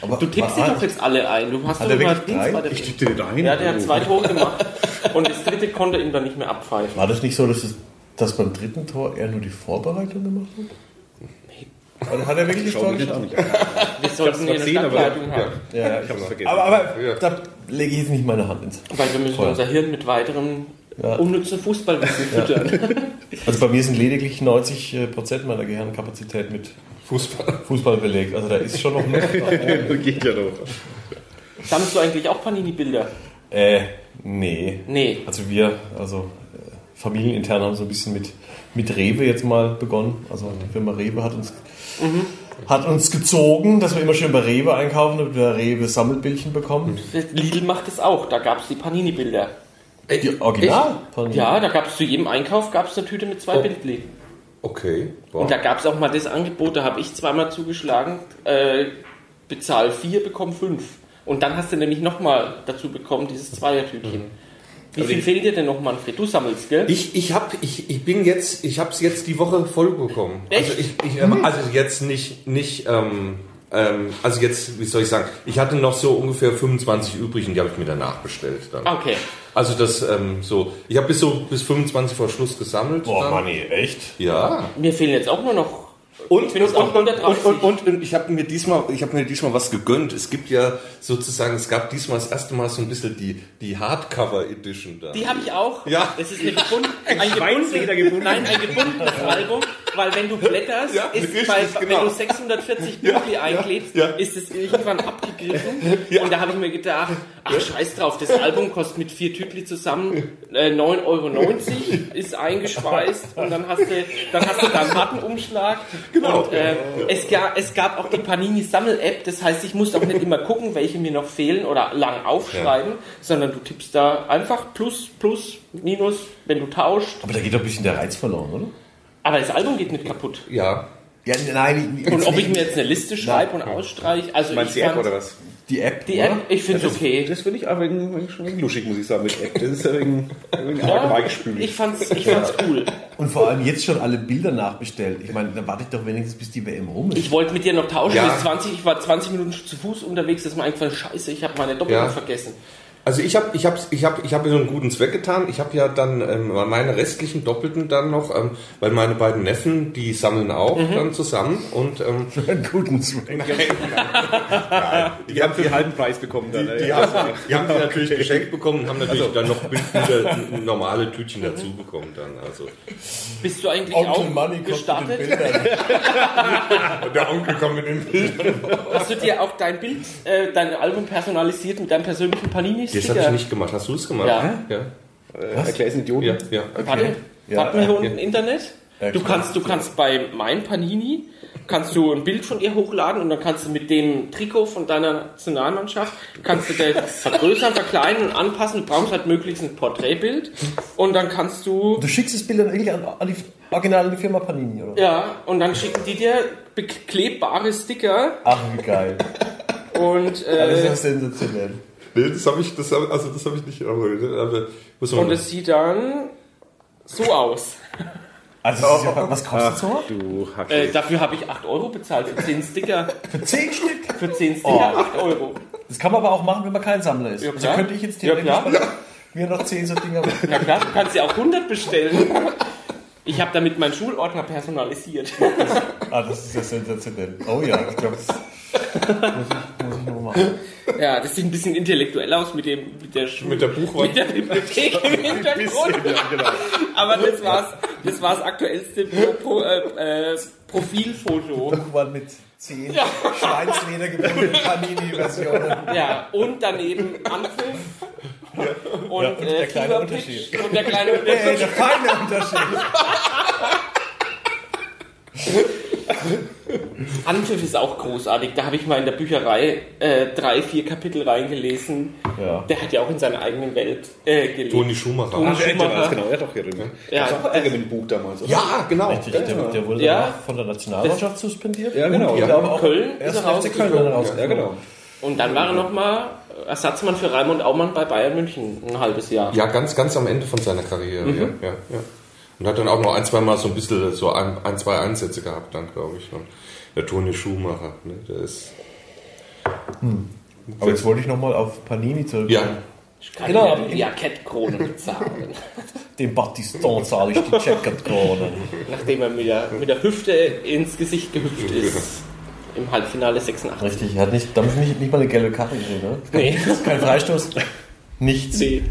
[SPEAKER 4] Aber
[SPEAKER 2] Du tippst dich
[SPEAKER 4] war-
[SPEAKER 2] doch jetzt alle ein. Du hast doch
[SPEAKER 4] er
[SPEAKER 2] immer
[SPEAKER 4] drei?
[SPEAKER 2] bei der
[SPEAKER 3] Ich tippte dir da hin.
[SPEAKER 2] Ja, der hat zwei Tore gemacht. Und das dritte konnte ihn dann nicht mehr abpfeifen.
[SPEAKER 4] War das nicht so, dass, es, dass beim dritten Tor er nur die Vorbereitung gemacht hat? Oder hat er wirklich das Tor geschossen?
[SPEAKER 2] Wir sollten hier eine Stadtleitung haben.
[SPEAKER 4] Ja, ja.
[SPEAKER 3] ich hab's vergessen.
[SPEAKER 4] Aber, aber
[SPEAKER 1] Ja.
[SPEAKER 4] da lege ich jetzt nicht meine Hand ins.
[SPEAKER 2] Weil wir müssen
[SPEAKER 4] Voll.
[SPEAKER 2] unser Hirn mit weiterem
[SPEAKER 4] Ja.
[SPEAKER 2] unnützen Fußballwissen füttern.
[SPEAKER 4] Also bei mir sind lediglich 90 äh, Prozent meiner Gehirnkapazität mit
[SPEAKER 1] Fußball.
[SPEAKER 4] Fußball belegt. Also da ist schon noch Luft.
[SPEAKER 3] Geht ja doch.
[SPEAKER 2] Sammelst du eigentlich auch Panini-Bilder?
[SPEAKER 4] äh, nee.
[SPEAKER 2] Nee.
[SPEAKER 4] Also wir, also familienintern haben so ein bisschen mit, mit Rewe jetzt mal begonnen. Also die Firma Rewe hat uns, hat uns gezogen, dass wir immer schön bei Rewe einkaufen, damit wir Rewe Sammelbildchen bekommen.
[SPEAKER 2] Lidl macht es auch. Da gab es die Panini-Bilder.
[SPEAKER 4] Die Original?
[SPEAKER 2] Ja, da gab es zu jedem Einkauf gab's eine Tüte mit zwei
[SPEAKER 1] Oh.
[SPEAKER 2] Bildli.
[SPEAKER 1] Okay. Wow.
[SPEAKER 2] Und da gab es auch mal das Angebot, da habe ich zweimal zugeschlagen, äh, bezahl vier, bekomm fünf. Und dann hast du nämlich nochmal dazu bekommen, dieses Zweiertütchen. Wie viel fehlt dir denn noch, Manfred? Du sammelst, gell?
[SPEAKER 1] Ich, ich, hab, ich, ich bin jetzt, ich habe es jetzt die Woche voll bekommen.
[SPEAKER 2] Echt?
[SPEAKER 1] Also, ich, ich, ähm, also jetzt nicht, nicht ähm, ähm, also jetzt, wie soll ich sagen, ich hatte noch so ungefähr 25 übrig und die habe ich mir danach bestellt. Dann.
[SPEAKER 2] Okay.
[SPEAKER 1] Also das ähm, so, ich habe bis so bis 25 vor Schluss gesammelt.
[SPEAKER 4] Boah,
[SPEAKER 1] dann.
[SPEAKER 4] Manni, echt?
[SPEAKER 1] Ja.
[SPEAKER 2] Mir fehlen jetzt auch nur noch.
[SPEAKER 1] Und, und, und,
[SPEAKER 2] 130.
[SPEAKER 1] und, und, ich habe mir diesmal, ich habe mir diesmal was gegönnt. Es gibt ja sozusagen, es gab diesmal das erste Mal so ein bisschen die, die Hardcover Edition da.
[SPEAKER 2] Die habe ich auch.
[SPEAKER 1] Ja.
[SPEAKER 2] Das ist eine gebund, ein
[SPEAKER 3] Schweinsleder
[SPEAKER 2] gebundenes,
[SPEAKER 3] gebunden.
[SPEAKER 2] nein, ein gebundenes Album, weil wenn du blätterst,
[SPEAKER 1] Ja,
[SPEAKER 2] ist bei,
[SPEAKER 1] genau.
[SPEAKER 2] wenn du 640
[SPEAKER 1] Ja,
[SPEAKER 2] Bibli einklebst,
[SPEAKER 1] ja.
[SPEAKER 2] ist es irgendwann abgegriffen. Und da habe ich mir gedacht, ach scheiß drauf, das Album kostet mit vier Tütli zusammen äh, 9,90 Euro, ist eingeschweißt und dann hast du, dann hast du da einen harten Umschlag.
[SPEAKER 1] Genau.
[SPEAKER 2] Und, äh, es, gab, es gab auch die Panini Sammel-App, das heißt, ich muss auch nicht immer gucken, welche mir noch fehlen oder lang aufschreiben, sondern du tippst da einfach Plus, Plus, Minus, wenn du tauscht.
[SPEAKER 4] Aber da geht doch ein bisschen der Reiz verloren, oder?
[SPEAKER 2] Aber das Album geht nicht kaputt.
[SPEAKER 1] Ja.
[SPEAKER 4] Ja, nein.
[SPEAKER 2] Und ob ich mir jetzt eine Liste schreibe und ausstreiche, also
[SPEAKER 3] Meinst
[SPEAKER 2] ich
[SPEAKER 3] die App
[SPEAKER 2] fand,
[SPEAKER 3] oder was?
[SPEAKER 4] Die App,
[SPEAKER 2] die? App, ich finde es okay.
[SPEAKER 3] Das finde ich aber irgendwie schon irgendwie luschig, muss ich sagen, mit App. Das ist ja irgendwie, irgendwie arg
[SPEAKER 2] Ja,
[SPEAKER 3] beigespült.
[SPEAKER 2] ich fand's, ich fand's cool.
[SPEAKER 4] Und vor allem jetzt schon alle Bilder nachbestellt. Ich meine, dann warte ich doch wenigstens, bis die WM rum ist.
[SPEAKER 2] Ich wollte mit dir noch tauschen
[SPEAKER 1] Ja.
[SPEAKER 2] bis 20, ich war 20 Minuten zu Fuß unterwegs, das ist mir eingefallen, scheiße, ich habe meine Doppelung
[SPEAKER 1] Ja.
[SPEAKER 2] vergessen.
[SPEAKER 1] Also ich habe ich hab, ich hab, ich hab mir so einen guten Zweck getan. Ich habe ja dann ähm, meine restlichen Doppelten dann noch, ähm, weil meine beiden Neffen, die sammeln auch dann zusammen und ähm,
[SPEAKER 4] einen guten Zweck.
[SPEAKER 3] Die haben für den halben Preis bekommen dann.
[SPEAKER 1] die, die, haben, die haben die natürlich geschenkt bekommen und haben natürlich dann noch Bilder, normale Tütchen dazu bekommen dann. Also
[SPEAKER 2] Bist du eigentlich
[SPEAKER 4] Onkel
[SPEAKER 2] auch
[SPEAKER 4] Money kommt
[SPEAKER 2] gestartet?
[SPEAKER 4] mit den Bildern.
[SPEAKER 1] der Onkel kommt mit den Bildern.
[SPEAKER 2] Hast du dir auch dein Bild, äh, dein Album personalisiert mit deinem persönlichen
[SPEAKER 1] Das habe ich nicht gemacht. Hast du es gemacht?
[SPEAKER 2] Ja.
[SPEAKER 1] ja.
[SPEAKER 3] Erklär es Idioten.
[SPEAKER 1] Ja, ja.
[SPEAKER 2] Warte,
[SPEAKER 4] Ja,
[SPEAKER 2] warten wir unten im Internet? Du kannst, du kannst bei mein Panini kannst du ein Bild von ihr hochladen und dann kannst du mit dem Trikot von deiner Nationalmannschaft kannst du das vergrößern, verkleinern und anpassen. Du brauchst halt möglichst ein Porträtbild und dann kannst du
[SPEAKER 4] Du schickst das Bild dann irgendwie an, an die Original an die Firma Panini, oder?
[SPEAKER 2] ja und dann schicken die dir beklebbare Sticker
[SPEAKER 4] Ach, wie geil.
[SPEAKER 2] und
[SPEAKER 4] Das ist
[SPEAKER 2] äh,
[SPEAKER 4] ja sensationell.
[SPEAKER 1] Nee, das habe ich, das hab, also das habe ich nicht. Aber, aber muss man
[SPEAKER 2] und es sieht dann so aus.
[SPEAKER 4] Also, ist ja, was kostet so?
[SPEAKER 3] Du
[SPEAKER 2] Äh, dafür habe ich 8 Euro bezahlt für 10 Sticker.
[SPEAKER 4] Für 10 Stück?
[SPEAKER 2] Für 10 Sticker
[SPEAKER 4] Oh.
[SPEAKER 2] 8 Euro.
[SPEAKER 4] Das kann man aber auch machen, wenn man kein Sammler ist.
[SPEAKER 2] Ja,
[SPEAKER 4] also könnte ich jetzt
[SPEAKER 2] Ja,
[SPEAKER 4] theoretisch mal mir noch 10 so Dinger machen.
[SPEAKER 2] Ja klar, du kannst ja auch 100 bestellen. Ich habe damit meinen Schulordner personalisiert.
[SPEAKER 4] Ah, das ist ja sensationell. Oh ja, ich glaube, das muss ich, normal.
[SPEAKER 2] Ja, das sieht ein bisschen intellektuell aus mit dem mit der, Schul-
[SPEAKER 1] Mit der Buchwand.
[SPEAKER 2] mit der Bibliothek im Hintergrund.
[SPEAKER 3] genau.
[SPEAKER 2] Aber das war's, das war's aktuellste Pro, Pro, äh, äh, Profilfoto.
[SPEAKER 5] Buchwand mit zehn Schweinsleder gebundenen Panini-Versionen.
[SPEAKER 2] Ja, und daneben Anpfiff. Und,
[SPEAKER 5] und
[SPEAKER 2] äh,
[SPEAKER 5] der kleine Unterschied.
[SPEAKER 2] Und der kleine
[SPEAKER 5] Hey,
[SPEAKER 2] Unterschied.
[SPEAKER 5] der feine Unterschied.
[SPEAKER 2] Anpfiff ist auch großartig. Da habe ich mal in der Bücherei äh, drei, vier Kapitel reingelesen.
[SPEAKER 4] Ja.
[SPEAKER 2] Der hat ja auch in seiner eigenen Welt äh, gelebt.
[SPEAKER 1] Toni Schumacher.
[SPEAKER 2] Toni
[SPEAKER 3] Ach,
[SPEAKER 2] Schumacher.
[SPEAKER 3] Genau, ja doch, hier drüben.
[SPEAKER 2] Ja,
[SPEAKER 3] das war auch ein Buch damals, oder?
[SPEAKER 1] Ja, genau.
[SPEAKER 4] Richtig, der, der wurde
[SPEAKER 2] Ja.
[SPEAKER 4] von der Nationalmannschaft suspendiert.
[SPEAKER 3] Ja, genau.
[SPEAKER 4] Und
[SPEAKER 3] Ja.
[SPEAKER 4] glaube auch
[SPEAKER 2] Köln ist
[SPEAKER 4] erst
[SPEAKER 2] er
[SPEAKER 4] FC Köln dann
[SPEAKER 3] Ja, genau.
[SPEAKER 2] Und dann war er nochmal Ersatzmann für Raimund Aumann bei Bayern München. Ein halbes Jahr.
[SPEAKER 1] Ja, ganz, ganz am Ende von seiner Karriere.
[SPEAKER 2] Mhm.
[SPEAKER 1] Ja, ja, ja. Und hat dann auch noch ein, zwei Mal so ein bisschen so ein, ein zwei Einsätze gehabt, dann glaube ich. Und der Toni Schumacher, ne, der ist.
[SPEAKER 5] Aber jetzt wollte ich nochmal auf Panini zurückkommen.
[SPEAKER 1] Ja,
[SPEAKER 2] Ich kann
[SPEAKER 4] Genau.
[SPEAKER 2] die Jackettkrone bezahlen.
[SPEAKER 4] Dem Battiston zahle ich die Jacket-Krone.
[SPEAKER 2] Nachdem er mit der, mit der Hüfte ins Gesicht gehüpft ist. Im Halbfinale 86.
[SPEAKER 4] Richtig, er hat nicht, damit nicht, nicht mal eine gelbe Karte gesehen, ne?
[SPEAKER 2] Nee.
[SPEAKER 4] Kein Freistoß. Nichts.
[SPEAKER 2] Nee.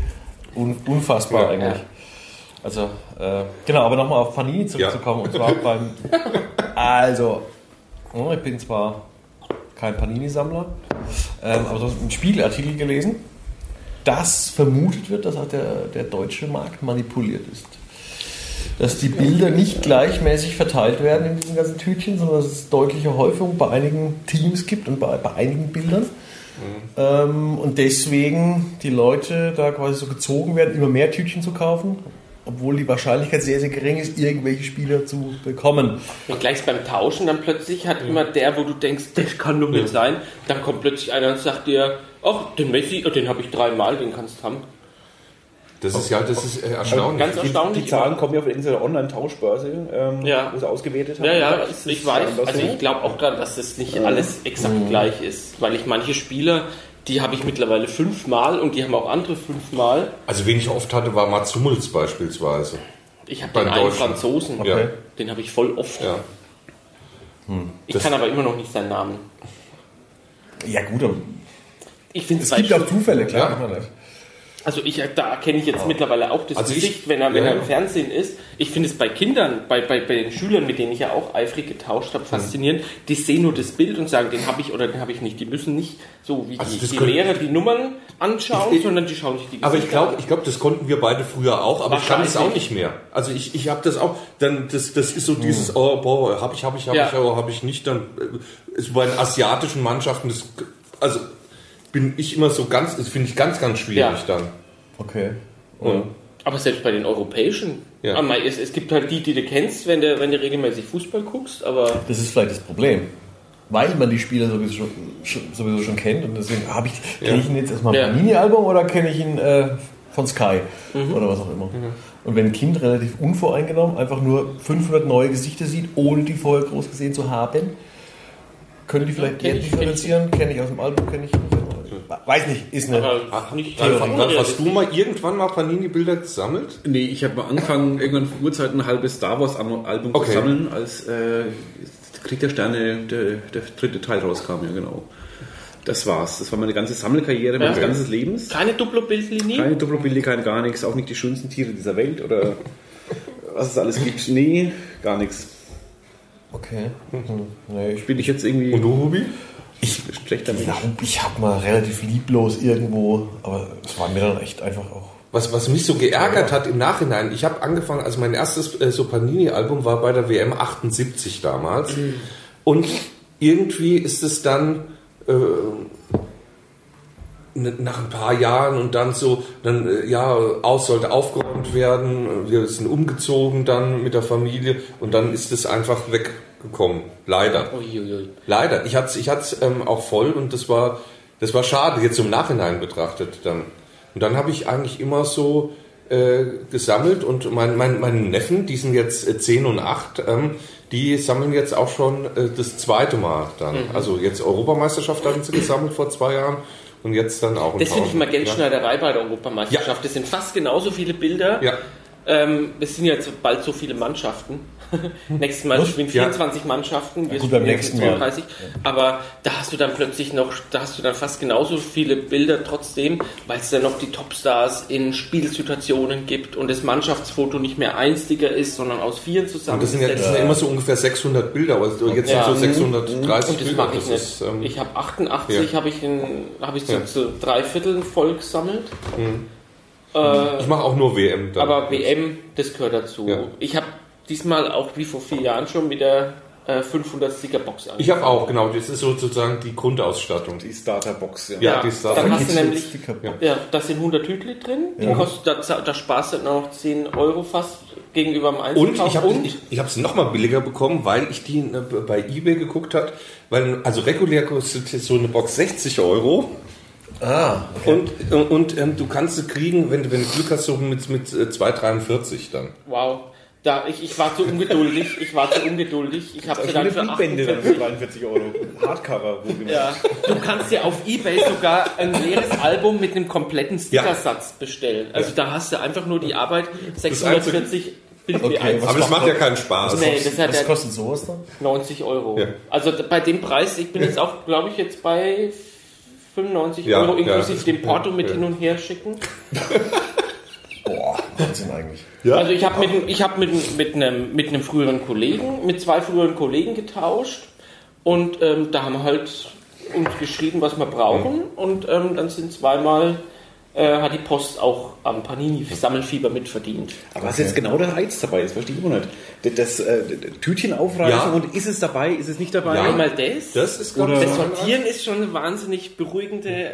[SPEAKER 4] Un, unfassbar
[SPEAKER 1] Ja.
[SPEAKER 4] eigentlich. Also, äh, genau, aber nochmal auf Panini zurückzukommen. Und zwar beim. Also, oh, ich bin zwar kein Panini-Sammler, ähm, aber so einen Spiegelartikel gelesen, dass vermutet wird, dass auch der, der deutsche Markt manipuliert ist. Dass die Bilder nicht gleichmäßig verteilt werden in diesen ganzen Tütchen, sondern dass es deutliche Häufung bei einigen Teams gibt und bei, bei einigen Bildern. Ähm, und deswegen die Leute da quasi so gezogen werden, immer mehr Tütchen zu kaufen, obwohl die Wahrscheinlichkeit sehr, sehr gering ist, irgendwelche Spieler zu bekommen.
[SPEAKER 2] Und gleich beim Tauschen dann plötzlich hat immer der, wo du denkst, das kann doch nicht sein, dann kommt plötzlich einer und sagt dir, ach, den Messi, oh, den habe ich dreimal, den kannst du haben.
[SPEAKER 1] das ist ja, das ist äh, erstaunlich.
[SPEAKER 2] Ganz
[SPEAKER 3] Die,
[SPEAKER 2] erstaunlich.
[SPEAKER 3] die Zahlen kommen ja von irgendeiner Online-Tauschbörse, ähm,
[SPEAKER 2] Ja.
[SPEAKER 3] wo sie ausgewertet haben.
[SPEAKER 2] Ja, ja, ich weiß. Also
[SPEAKER 3] so?
[SPEAKER 2] ich glaube auch daran, dass das nicht alles exakt gleich ist, weil ich manche Spieler, die habe ich mittlerweile fünfmal und die haben auch andere fünfmal.
[SPEAKER 1] Also, wen ich oft hatte, war Mats Hummels beispielsweise.
[SPEAKER 2] Ich habe den einen
[SPEAKER 1] Deutschen.
[SPEAKER 2] Franzosen,
[SPEAKER 1] Ja.
[SPEAKER 2] den habe ich voll oft.
[SPEAKER 1] Ja.
[SPEAKER 2] Ich
[SPEAKER 1] Das-
[SPEAKER 2] kann aber immer noch nicht seinen Namen.
[SPEAKER 5] Ja gut, aber
[SPEAKER 2] Ich finde
[SPEAKER 5] es gibt auch Zufälle, klar.
[SPEAKER 1] Ja.
[SPEAKER 2] Also ich, da erkenne ich jetzt mittlerweile auch das
[SPEAKER 1] Also ich-
[SPEAKER 2] Gesicht, wenn er, wenn
[SPEAKER 1] ja,
[SPEAKER 2] er
[SPEAKER 1] ja.
[SPEAKER 2] im Fernsehen ist. Ich finde es bei Kindern, bei, bei, bei den Schülern, mit denen ich ja auch eifrig getauscht habe, faszinierend. Die sehen nur das Bild und sagen, den habe ich oder den habe ich nicht. Die müssen nicht so wie
[SPEAKER 1] Also
[SPEAKER 2] die, die Lehrer die Nummern anschauen,
[SPEAKER 1] Ich-
[SPEAKER 2] sondern die schauen sich die
[SPEAKER 1] Aber ich
[SPEAKER 2] Gesichter
[SPEAKER 1] glaube, ich glaube, das konnten wir beide früher auch, aber ich kann es auch nicht mehr. Also ich, ich habe das auch, dann das, das ist so dieses, oh, boah, habe ich, habe ich, habe
[SPEAKER 2] Ja.
[SPEAKER 1] ich, oh, habe ich nicht. Dann äh, ist bei den asiatischen Mannschaften, das, also bin ich immer so ganz, das finde ich ganz, ganz schwierig
[SPEAKER 2] Ja.
[SPEAKER 1] dann.
[SPEAKER 4] Okay.
[SPEAKER 2] Aber selbst bei den europäischen,
[SPEAKER 1] Ja.
[SPEAKER 2] Ah, es, es gibt halt die, die du kennst, wenn du, wenn du regelmäßig Fußball guckst, aber
[SPEAKER 4] Das ist vielleicht das Problem. Weil man die Spieler sowieso schon, schon, sowieso schon kennt und deswegen habe ich, kenne ich ihn jetzt erstmal
[SPEAKER 2] Ja.
[SPEAKER 4] ein Panini-Album oder kenne ich ihn äh, von Sky oder was auch immer. Und wenn ein Kind relativ unvoreingenommen einfach nur 500 neue Gesichter sieht, ohne die vorher groß gesehen zu haben, können die vielleicht
[SPEAKER 2] kenn
[SPEAKER 4] eher differenzieren, kenne ich aus dem Album, kenne ich nicht. Weiß nicht, ist eine.
[SPEAKER 2] nicht einfach
[SPEAKER 1] Ralf, hast du mal irgendwann mal Panini-Bilder gesammelt?
[SPEAKER 3] Nee, ich habe mal angefangen, irgendwann vor Urzeiten ein halbes Star Wars Album
[SPEAKER 1] Okay.
[SPEAKER 3] zu sammeln, als äh, Krieg der Sterne der, der dritte Teil rauskam, ja genau. Das war's. Das war meine ganze Sammelkarriere meines
[SPEAKER 2] Ja.
[SPEAKER 3] ganzen Lebens.
[SPEAKER 2] Keine Duplo-Bildlinie?
[SPEAKER 3] Keine Duplobilder, keine gar nichts, auch nicht die schönsten Tiere dieser Welt oder was es alles gibt. Nee, gar nichts.
[SPEAKER 4] Okay. Hm. Nee, ich
[SPEAKER 3] Bin ich jetzt irgendwie
[SPEAKER 1] Und du, Hubi?
[SPEAKER 3] Ich, schlechter Mensch?
[SPEAKER 4] glaube, ich habe mal relativ lieblos irgendwo, aber es war mir dann echt einfach auch.
[SPEAKER 1] Was, was mich so geärgert hat im Nachhinein, ich habe angefangen, also mein erstes äh, so Panini-Album war bei der WM 78 damals. Und irgendwie ist es dann äh, nach ein paar Jahren und dann so, dann äh, ja, aus sollte aufgeräumt werden, wir sind umgezogen dann mit der Familie und dann ist es einfach weggekommen. Leider.
[SPEAKER 2] Uiuiui.
[SPEAKER 1] Leider. Ich hatte es ich hat's, ähm, auch voll und das war, das war schade, jetzt im Nachhinein betrachtet dann. Und dann habe ich eigentlich immer so äh, gesammelt und mein, mein, meine Neffen, die sind jetzt äh, 10 und 8, ähm, die sammeln jetzt auch schon äh, das zweite Mal dann. Also jetzt Europameisterschaft hatten sie gesammelt vor zwei Jahren und jetzt dann auch.
[SPEAKER 2] Das finde ich immer Geldschneiderei bei der Europameisterschaft. Das sind fast genauso viele Bilder.
[SPEAKER 1] Ja. ja.
[SPEAKER 2] Ähm, es sind jetzt bald so viele Mannschaften. Nächstes Mal spielen 24 Mannschaften, wir
[SPEAKER 5] gut, beim
[SPEAKER 2] spielen
[SPEAKER 5] nächsten
[SPEAKER 2] jetzt
[SPEAKER 5] Mal.
[SPEAKER 2] 32. Aber da hast du dann plötzlich noch, da hast du dann fast genauso viele Bilder trotzdem, weil es dann noch die Topstars in Spielsituationen gibt und das Mannschaftsfoto nicht mehr einstiger ist, sondern aus vier zusammen.
[SPEAKER 1] Und das sind ja, das sind ja immer so ungefähr 600 Bilder, aber jetzt
[SPEAKER 2] Ja.
[SPEAKER 1] sind so 630
[SPEAKER 2] und das
[SPEAKER 1] Bilder.
[SPEAKER 2] ich nicht.
[SPEAKER 1] ist, ähm,
[SPEAKER 2] ich habe 88,
[SPEAKER 1] ja.
[SPEAKER 2] habe ich, in, habe ich so
[SPEAKER 1] Ja.
[SPEAKER 2] zu drei Vierteln voll gesammelt.
[SPEAKER 1] ich mache auch nur WM. Dann.
[SPEAKER 2] Aber WM, das gehört dazu.
[SPEAKER 1] Ja.
[SPEAKER 2] Ich habe diesmal auch wie vor vier Jahren schon wieder äh, 500 Sticker Box
[SPEAKER 1] Ich habe auch, genau, das ist sozusagen die Grundausstattung.
[SPEAKER 3] Die Starterbox, ja.
[SPEAKER 1] Ja, die Starter-
[SPEAKER 2] dann hast du nämlich,
[SPEAKER 5] Sticker-
[SPEAKER 2] ja, da sind 100 Tütli drin, die kostet, da, da sparst du dann auch 10 Euro fast gegenüber dem
[SPEAKER 1] Und
[SPEAKER 2] Einzelkauf.
[SPEAKER 1] ich habe ich, ich es nochmal billiger bekommen, weil ich die äh, bei eBay geguckt hat, weil also regulär kostet jetzt so eine Box 60 Euro.
[SPEAKER 5] Ah,
[SPEAKER 1] Und, und, und ähm, du kannst sie kriegen, wenn, du- wenn du Glück hast, so mit, mit äh, 2,43 dann.
[SPEAKER 2] wow. Da, ich, ich war zu ungeduldig, ich war zu ungeduldig. Ich habe sie dann für
[SPEAKER 3] Bände dann für
[SPEAKER 2] 48
[SPEAKER 3] 43 Euro. Hardcover, wo.
[SPEAKER 2] Ja, du kannst dir auf Ebay sogar ein leeres Album mit einem kompletten Stickersatz bestellen. Also da hast du einfach nur die Arbeit 640 Bild
[SPEAKER 5] Okay,
[SPEAKER 2] B1.
[SPEAKER 5] was
[SPEAKER 1] Aber das
[SPEAKER 5] macht
[SPEAKER 1] ja keinen Spaß.
[SPEAKER 2] Nee, das hat
[SPEAKER 5] was
[SPEAKER 2] ja
[SPEAKER 5] kostet sowas dann?
[SPEAKER 2] 90 Euro.
[SPEAKER 1] Ja.
[SPEAKER 2] Also bei dem Preis, ich bin jetzt auch, glaube ich, jetzt bei 95
[SPEAKER 1] Ja,
[SPEAKER 2] Euro
[SPEAKER 1] ja,
[SPEAKER 2] inklusive dem Porto mit
[SPEAKER 1] ja.
[SPEAKER 2] hin und her schicken.
[SPEAKER 5] Boah, Wahnsinn eigentlich.
[SPEAKER 2] Also ich habe mit, ich hab mit, mit, einem, mit einem früheren Kollegen, mit zwei früheren Kollegen getauscht und ähm, da haben wir halt uns geschrieben, was wir brauchen und ähm, dann sind zweimal äh, hat die Post auch am Panini-Sammelfieber mitverdient.
[SPEAKER 3] Aber was jetzt genau der Reiz dabei ist, verstehe ich immer nicht. Das, das, äh, Tütchen aufreißen
[SPEAKER 1] Ja.
[SPEAKER 3] und ist es dabei, ist es nicht dabei?
[SPEAKER 1] Ja.
[SPEAKER 2] Einmal das,
[SPEAKER 1] Das ist
[SPEAKER 3] Oder-
[SPEAKER 1] ganz
[SPEAKER 2] das Sortieren ist schon eine wahnsinnig beruhigende äh,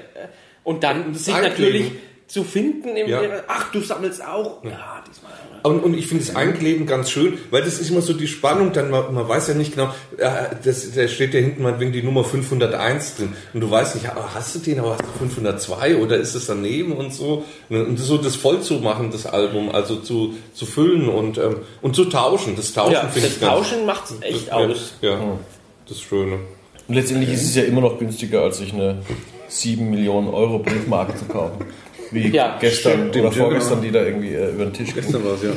[SPEAKER 2] und dann sich natürlich zu finden im
[SPEAKER 1] Ja.
[SPEAKER 2] Ach, du sammelst auch? Ja, diesmal.
[SPEAKER 1] Und, und ich finde das Einkleben ganz schön, weil das ist immer so die Spannung, dann man, man weiß ja nicht genau, äh, das, da steht ja hinten meinetwegen die Nummer 501 drin und du weißt nicht, ah, hast du den, aber hast du 502 oder ist es daneben und so und so das voll zu machen, das Album, also zu, zu füllen und, ähm, und zu tauschen, das Tauschen
[SPEAKER 2] Ja,
[SPEAKER 1] finde
[SPEAKER 2] das
[SPEAKER 1] ich ganz
[SPEAKER 2] Tauschen macht's echt
[SPEAKER 1] ja,
[SPEAKER 2] aus.
[SPEAKER 1] Ja, das Schöne.
[SPEAKER 5] Und letztendlich ist es ja immer noch günstiger, als sich eine 7 Millionen Euro Briefmarke zu kaufen. Wie
[SPEAKER 2] Ja,
[SPEAKER 5] gestern
[SPEAKER 3] stimmt,
[SPEAKER 5] oder
[SPEAKER 3] ja,
[SPEAKER 5] vorgestern, die da irgendwie äh, über den Tisch.
[SPEAKER 3] Gestern war es, ja.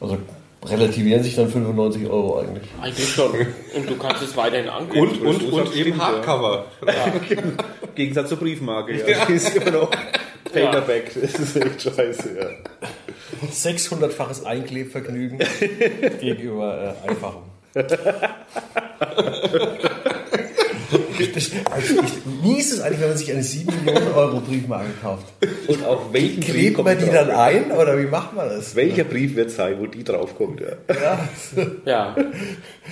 [SPEAKER 5] Also relativieren sich dann 95 Euro eigentlich.
[SPEAKER 2] Eigentlich schon. Und du kannst es weiterhin angucken.
[SPEAKER 1] Und, und, und
[SPEAKER 3] stimmt,
[SPEAKER 1] eben
[SPEAKER 3] ja.
[SPEAKER 1] Hardcover.
[SPEAKER 3] Im Gegensatz zur Briefmarke, ja. Die ist immer noch Paperback. Das ist echt scheiße, ja.
[SPEAKER 5] 600-faches Einklebvergnügen gegenüber äh, Einfachung. Ich, ich, wie ist es eigentlich, wenn man sich eine 7 Millionen Euro Briefmarke kauft?
[SPEAKER 3] Und auch welchen Brief
[SPEAKER 5] Klebt
[SPEAKER 3] kommt
[SPEAKER 5] man die
[SPEAKER 3] drauf?
[SPEAKER 5] dann ein oder wie macht man das?
[SPEAKER 3] Welcher Brief wird sein, wo die draufkommt, ja.
[SPEAKER 5] Ja,
[SPEAKER 2] Ja.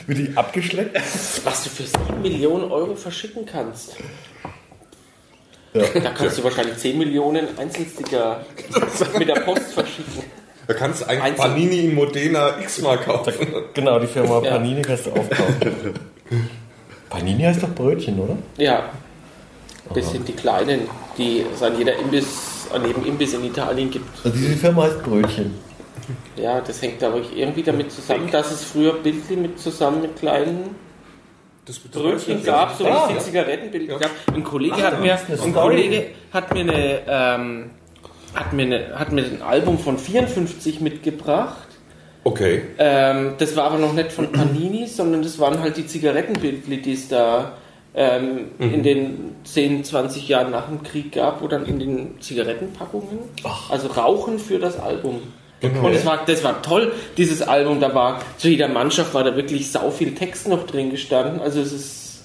[SPEAKER 5] wird die abgeschleppt?
[SPEAKER 2] Was du für 7 Millionen Euro verschicken kannst.
[SPEAKER 5] Ja.
[SPEAKER 2] Da kannst du wahrscheinlich 10 Millionen Einzelsticker mit der Post verschicken.
[SPEAKER 1] Da kannst du eigentlich
[SPEAKER 2] Einzel-
[SPEAKER 1] Panini in Modena X-Mal kaufen.
[SPEAKER 5] Genau, die Firma
[SPEAKER 2] Ja.
[SPEAKER 5] Panini kannst du aufkaufen. Panini heißt doch Brötchen, oder?
[SPEAKER 2] Ja. Das sind die kleinen, die es an jeder Imbiss, an jedem Imbiss in Italien gibt.
[SPEAKER 5] Also diese Firma heißt Brötchen.
[SPEAKER 2] Ja, das hängt glaube ich irgendwie damit zusammen, dass es früher Bildli mit zusammen mit kleinen
[SPEAKER 1] Das
[SPEAKER 2] Brötchen gab, so wie
[SPEAKER 5] Ah,
[SPEAKER 2] es die
[SPEAKER 5] ja.
[SPEAKER 2] Zigarettenbilder gab. Ein Kollege hat mir, ein. Kollege hat mir eine, ähm, hat mir eine, hat mir ein Album von 54 mitgebracht.
[SPEAKER 1] Okay.
[SPEAKER 2] Ähm, das war aber noch nicht von Panini, sondern das waren halt die Zigarettenbildli, die es da ähm, in den 10, 20 Jahren nach dem Krieg gab, wo dann in den Zigarettenpackungen, also Rauchen für das Album. Und das war, das war toll, dieses Album. Da war zu jeder Mannschaft war da wirklich sau viel Text noch drin gestanden. Also es ist,